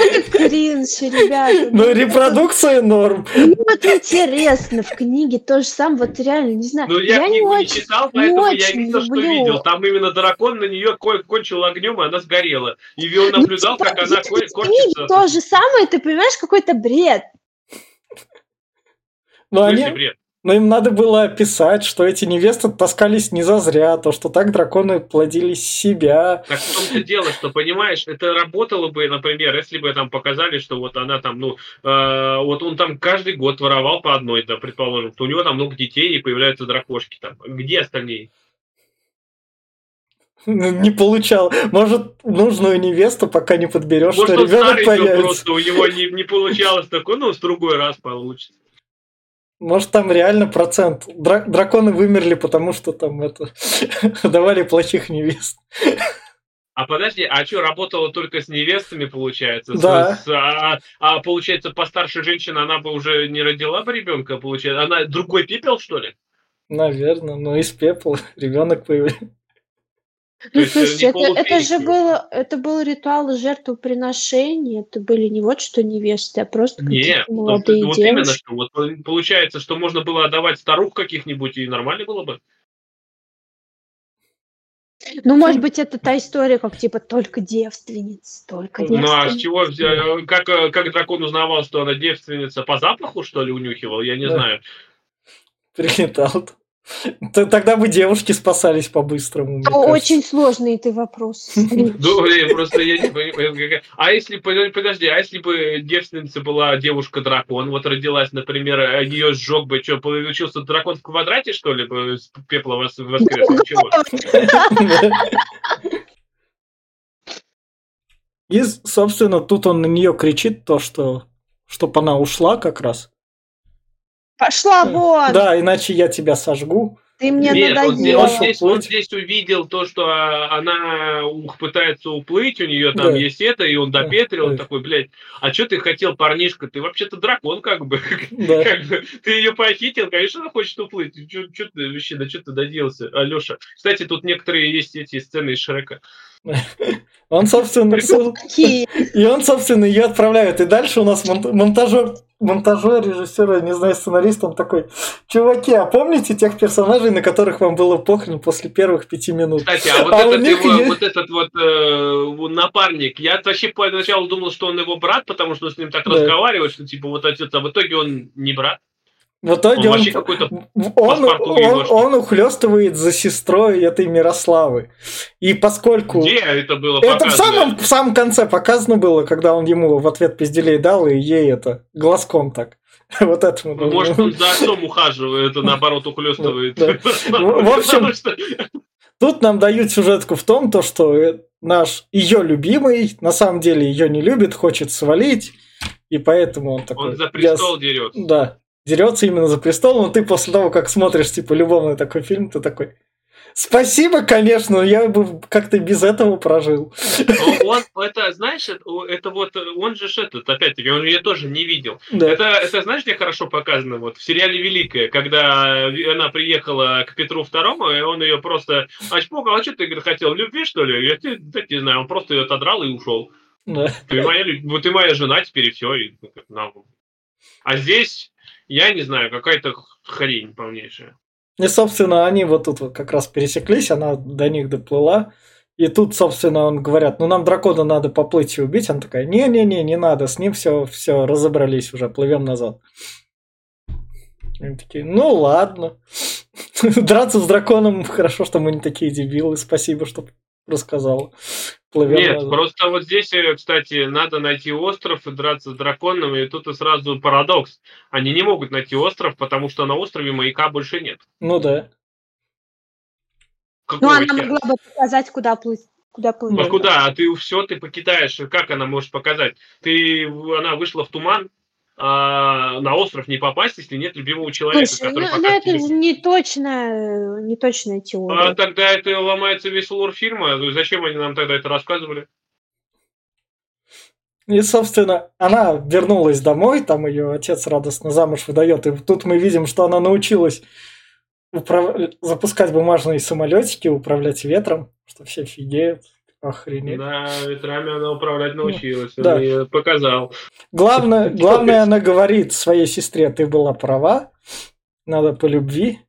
ребята. Ну, репродукция норм. Ну, вот интересно, в книге то же самое, вот реально, не знаю. Ну, я, книгу не читал, поэтому я видел, что видел. Там именно дракон на нее кончил огнем, и она сгорела. И он ну, наблюдал, как она кончится. То же самое, ты понимаешь, какой-то бред. Ну, они... бред? Но им надо было описать, что эти невесты таскались не зазря, то, что так драконы плодили себя. Так в том-то дело, что, понимаешь, это работало бы, например, если бы там показали, что вот она там, ну, э, вот он там каждый год воровал по одной, да, предположим, то у него там много детей и появляются дракошки там. Где остальные? Не получал. Может, нужную невесту, пока не подберешь, Может, что ребенок появится. Просто у него не, не получалось такое, ну, в другой раз получится. Может, там реально процент. Дра- драконы вымерли, потому что там это давали плохих невест. А подожди, а что, работала только с невестами, получается? Да. С, а, а получается, постарше женщина, она бы уже не родила бы ребенка, получается? Она другой пепел, что ли? Наверное, но из пепла ребенок появился. Ну, слушайте, это, это же было, это был ритуал жертвоприношения, это были не вот что невесты, а просто Нет, молодые вот, вот именно что. Вот получается, что можно было отдавать старух каких-нибудь, и нормально было бы. Ну, может быть, это та история, как типа только девственниц, только девственниц. Ну, а с чего, э, как, э, как дракон узнавал, что она девственница, по запаху, что ли, унюхивал? Я не да. знаю. Прилетал. Тогда бы девушки спасались по-быстрому. Очень сложный ты вопрос. Ну, просто я не понимаю. А если, подожди, а если бы девственница была девушка-дракон, вот родилась, например, а ее сжег бы, что, получился дракон в квадрате, что ли, с пепла воскрес? И, собственно, тут он на нее кричит то, что чтобы она ушла как раз. Пошла вон! Да, иначе я тебя сожгу. Ты мне Нет, надоел. Он, здесь, он здесь увидел то, что она пытается уплыть, у нее там да. есть это, и он допетрил, да. он такой, блядь, а что ты хотел, парнишка? Ты вообще-то дракон, как бы. Да. как бы. Ты ее похитил, конечно, она хочет уплыть. Что ты вообще, да что ты доделался, Алеша? Кстати, тут некоторые есть эти сцены из Шрека. Он, собственно, и он, собственно, ее отправляет. И дальше у нас монтажер монтажер, режиссер, не знаю, сценарист, он такой, чуваки, а помните тех персонажей, на которых вам было похрен после первых пяти минут? Кстати, а вот, а этот, его, есть... вот этот вот э, напарник, я вообще поначалу думал, что он его брат, потому что с ним так да. разговаривает, что типа вот отец, а в итоге он не брат. В итоге он, он, он, он, он ухлестывает за сестрой этой Мирославы. И поскольку... Где это было Это в самом, в самом конце показано было, когда он ему в ответ пизделей дал, и ей это глазком так Вот этому. Ну, может, он за отцом ухаживает, а наоборот ухлестывает. В общем, тут нам дают сюжетку в том, то, что наш ее любимый на самом деле ее не любит, хочет свалить, и поэтому он такой... Он за престол дерется. Да, дерется именно за престол, но ты после того, как смотришь, типа, любовный такой фильм, ты такой, Спасибо, конечно, я бы как-то без этого прожил. Он, это, знаешь, это, вот, он же этот, опять-таки, он ее тоже не видел. Да. Это, это, знаешь, где хорошо показано? Вот в сериале «Великая», когда она приехала к Петру Второму, и он ее просто, а чпок, а что ты, говорит, хотел, любви, что ли? Я тебе, не знаю, он просто ее отодрал и ушел. Да. Ты моя, вот ты моя жена, теперь и все. И, ну, а здесь, я не знаю, какая-то хрень полнейшая. И, собственно, они вот тут вот как раз пересеклись, она до них доплыла. И тут, собственно, он говорят, ну нам дракона надо поплыть и убить. Она такая, не-не-не, не надо, с ним все, все разобрались уже, плывем назад. И они такие, ну ладно. Драться с драконом, хорошо, что мы не такие дебилы, спасибо, что рассказал. Плывем Нет, назад. просто вот здесь, э, кстати, надо найти остров и драться с драконом, и тут и сразу парадокс. Они не могут найти остров, потому что на острове маяка больше нет. Ну да. Какого ну, она могла бы показать, куда плыть. Куда плыть. А куда? А ты все, ты покидаешь. Как она может показать? Ты, она вышла в туман, а, на остров не попасть, если нет любимого человека. Слушай, который ну, ну это же не точная, не точная теория. А тогда это ломается весь лор фильма. Зачем они нам тогда это рассказывали? И, собственно, она вернулась домой, там ее отец радостно замуж выдает, и тут мы видим, что она научилась управ... запускать бумажные самолетики, управлять ветром, что все офигеют. Охренеть. Да, ветрами она управлять научилась, да. он показал. Главное, главное, она говорит своей сестре, ты была права, надо по любви,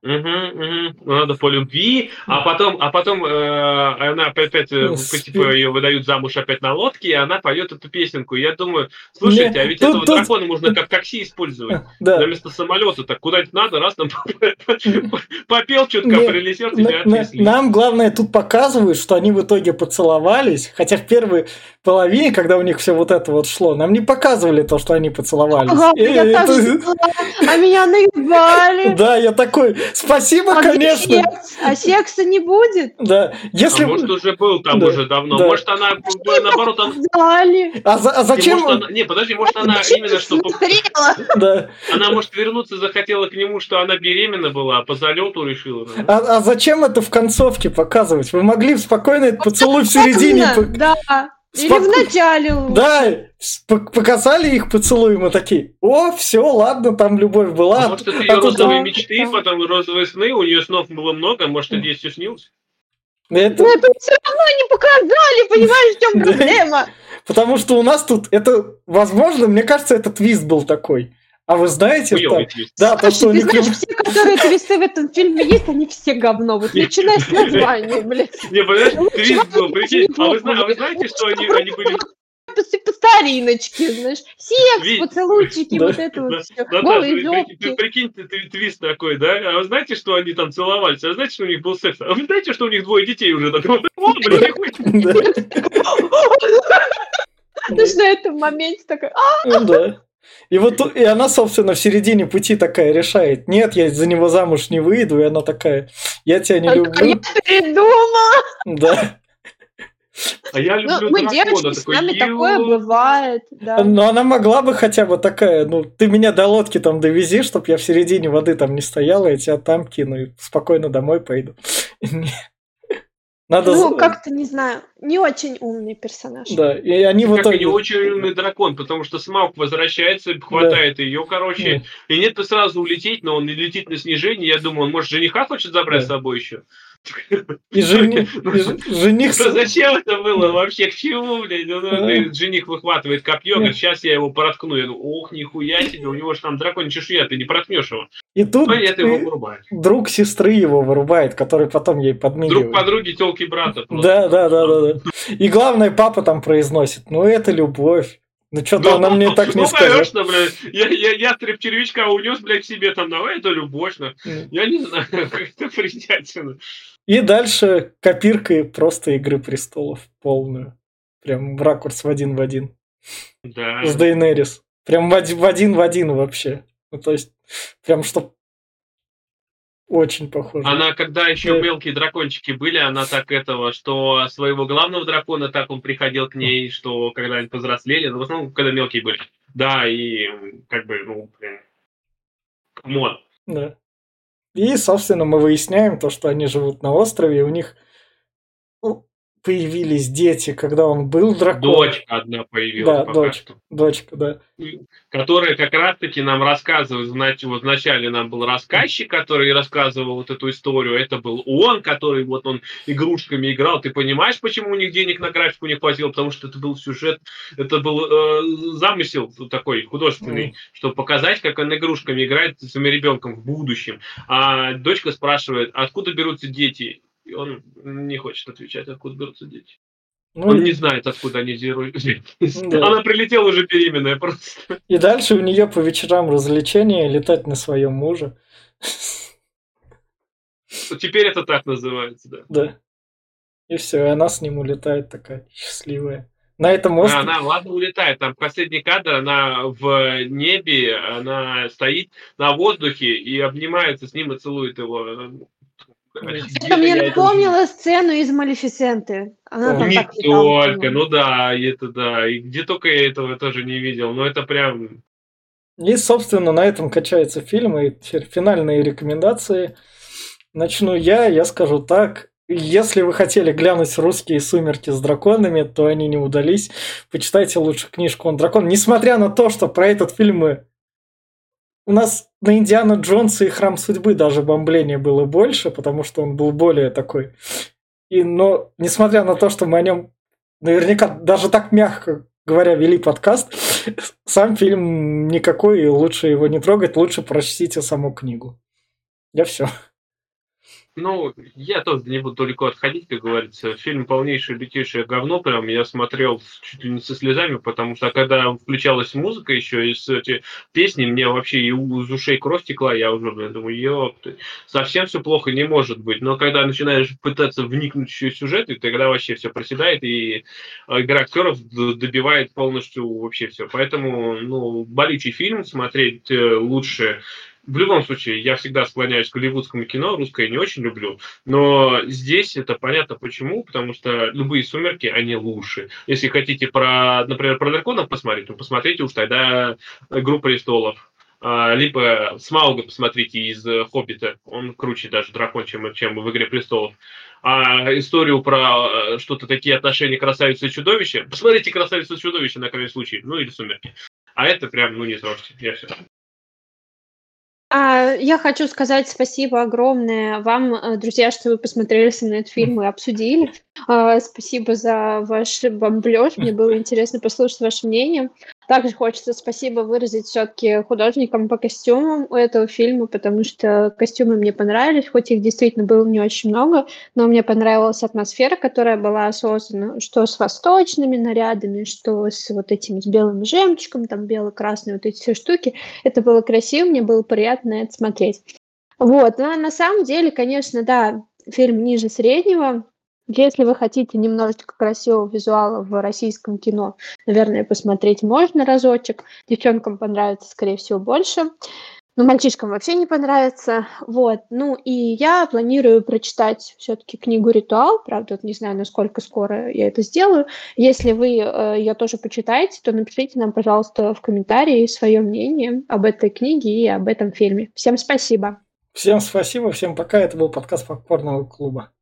Угу, угу. Надо по любви, а потом, а потом э, она опять, опять ну, типа, ее выдают замуж опять на лодке, и она поет эту песенку. я думаю, слушайте, Не, а ведь тут, этого тут... дракона можно как такси использовать. Да. Вместо самолета так куда-нибудь надо, раз там попел чутка, прилетел, тебя отвезли. Нам главное тут показывают, что они в итоге поцеловались, хотя в первой половине, когда у них все вот это вот шло, нам не показывали то, что они поцеловались. Ага, я это... так а меня наебали. Да, я такой, Спасибо, а конечно. Секс? А секса не будет? Да. Если... А может, уже был там да. уже давно. Да. Может, она наоборот... Она... А, за, а зачем? может, она... Не, подожди, может, она именно что... Да. Она, может, вернуться захотела к нему, что она беременна была, а по залету решила. А, а зачем это в концовке показывать? Вы могли спокойно этот поцелуй в середине... Да. Или в начале. Да, показали их поцелуй, мы такие, о, все, ладно, там любовь была. А может, это ее а розовые мечты, потом розовые сны, у нее снов было много, может, это ей все снилось? Это... Но это все равно не показали, понимаешь, в чем проблема? Потому что у нас тут, это, возможно, мне кажется, этот твист был такой. А вы знаете, что... Да, то, что у них... Знаешь, все, которые твисты в этом фильме есть, они все говно. Вот начиная с названия, блядь. Не, понимаешь, твист был, прикинь. А, а вы знаете, что они были по стариночке, знаешь, секс, поцелуйчики, вот это вот все, голые жопки. Прикинь, ты твист такой, да? А вы знаете, что они там целовались? А вы знаете, что у них был секс? А вы знаете, что у них двое детей уже? О, блин, Знаешь, на этом моменте такая... Ну да. И вот и она, собственно, в середине пути такая решает, нет, я за него замуж не выйду, и она такая, я тебя не люблю. Я придумала! Да. А я люблю ну, мы дракона, девочки, такой, с нами ю... такое бывает, да. Но она могла бы хотя бы такая, ну, ты меня до лодки там довези, чтобы я в середине воды там не стояла, я тебя там кину и спокойно домой пойду. Надо... Ну, как-то, не знаю, не очень умный персонаж. Да, и они как в итоге... не очень умный дракон, потому что Смаук возвращается, хватает да. ее, короче, да. и нет бы сразу улететь, но он летит на снижение, я думаю, он, может, жениха хочет забрать да. с собой еще? И жених... жених... Зачем это было вообще? К чему, блядь? Ну, жених выхватывает копье, говорит, сейчас я его проткну. Я думаю, ох, нихуя себе, у него же там дракон чешуя, ты не проткнешь его. И тут это его вырубает. друг сестры его вырубает, который потом ей подмигивает. Друг подруги, телки брата. Да, да, да, да, да. И главное, папа там произносит, ну это любовь. Ну что-то она мне так не ну, скажет. конечно, блядь. Я, я, я червячка унес, блядь, себе там, давай это любовь. Я не знаю, как это приятно. И дальше копиркой просто Игры Престолов полную. Прям в ракурс в один в один. Да. С Дейнерис. Прям в один в один, вообще. Ну, то есть, прям что очень похоже. Она, когда еще да. мелкие дракончики были, она так этого, что своего главного дракона, так он приходил к ней, что когда они повзрослели, ну, в основном, когда мелкие были. Да, и как бы, ну, блин, come on. Да. И, собственно, мы выясняем то, что они живут на острове, и у них появились дети, когда он был дракон. Дочка одна появилась. Да, дочка, что. дочка, да. Которая как раз-таки нам рассказывает, знаете, вот вначале нам был рассказчик, который рассказывал вот эту историю, это был он, который вот он игрушками играл. Ты понимаешь, почему у них денег на графику не хватило? Потому что это был сюжет, это был э, замысел такой художественный, mm. чтобы показать, как он игрушками играет с своим ребенком в будущем. А дочка спрашивает, откуда берутся дети? И он не хочет отвечать, откуда берутся дети. Ну, он и... не знает, откуда они взялись. Да. Она прилетела уже беременная просто. И дальше у нее по вечерам развлечения летать на своем муже. Теперь это так называется, да. Да. И все, и она с ним улетает такая счастливая. На этом острове... Она, ладно, улетает. Там последний кадр, она в небе, она стоит на воздухе и обнимается с ним и целует его. Это мне напомнило сцену из Малефисенты. Она там не только, ну да, это да. И где только я этого тоже не видел. Но это прям... И, собственно, на этом качается фильм. И финальные рекомендации. Начну я, я скажу так. Если вы хотели глянуть русские сумерки с драконами, то они не удались. Почитайте лучше книжку «Он дракон». Несмотря на то, что про этот фильм мы у нас на Индиана Джонса и Храм Судьбы даже бомбления было больше, потому что он был более такой. И, но, несмотря на то, что мы о нем наверняка даже так мягко говоря, вели подкаст, сам фильм никакой, и лучше его не трогать, лучше прочтите саму книгу. Я все. Ну, я тоже не буду далеко отходить, как говорится. Фильм полнейшее, лютейшее говно. Прям я смотрел чуть ли не со слезами, потому что когда включалась музыка еще, и эти песни, мне вообще и из ушей кровь текла, я уже, блин, думаю, ёпты, совсем все плохо не может быть. Но когда начинаешь пытаться вникнуть еще в сюжет, и тогда вообще все проседает, и а, игра актеров добивает полностью вообще все. Поэтому, ну, болючий фильм, смотреть э, лучше в любом случае, я всегда склоняюсь к голливудскому кино, русское не очень люблю, но здесь это понятно почему, потому что любые «Сумерки», они лучше. Если хотите, про, например, про драконов посмотреть, то посмотрите уж тогда «Игру престолов», а, либо Смауга посмотрите из «Хоббита», он круче даже дракон, чем, чем в «Игре престолов». А историю про э, что-то такие отношения красавицы и чудовища, посмотрите «Красавицу и чудовище» на крайний случай, ну или «Сумерки». А это прям, ну не трожьте, я все. А, я хочу сказать спасибо огромное вам, э, друзья, что вы посмотрели со мной этот фильм и обсудили. А, спасибо за ваш бомблеж. Мне было интересно послушать ваше мнение. Также хочется спасибо выразить все-таки художникам по костюмам у этого фильма, потому что костюмы мне понравились, хоть их действительно было не очень много, но мне понравилась атмосфера, которая была создана, что с восточными нарядами, что с вот этим с белым жемчугом, там бело-красные вот эти все штуки. Это было красиво, мне было приятно это смотреть. Вот, но на самом деле, конечно, да, фильм ниже среднего, если вы хотите немножечко красивого визуала в российском кино, наверное, посмотреть можно разочек. Девчонкам понравится, скорее всего, больше. Но мальчишкам вообще не понравится. Вот. Ну и я планирую прочитать все-таки книгу «Ритуал». Правда, не знаю, насколько скоро я это сделаю. Если вы э, ее тоже почитаете, то напишите нам, пожалуйста, в комментарии свое мнение об этой книге и об этом фильме. Всем спасибо. Всем спасибо, всем пока. Это был подкаст Попкорного клуба.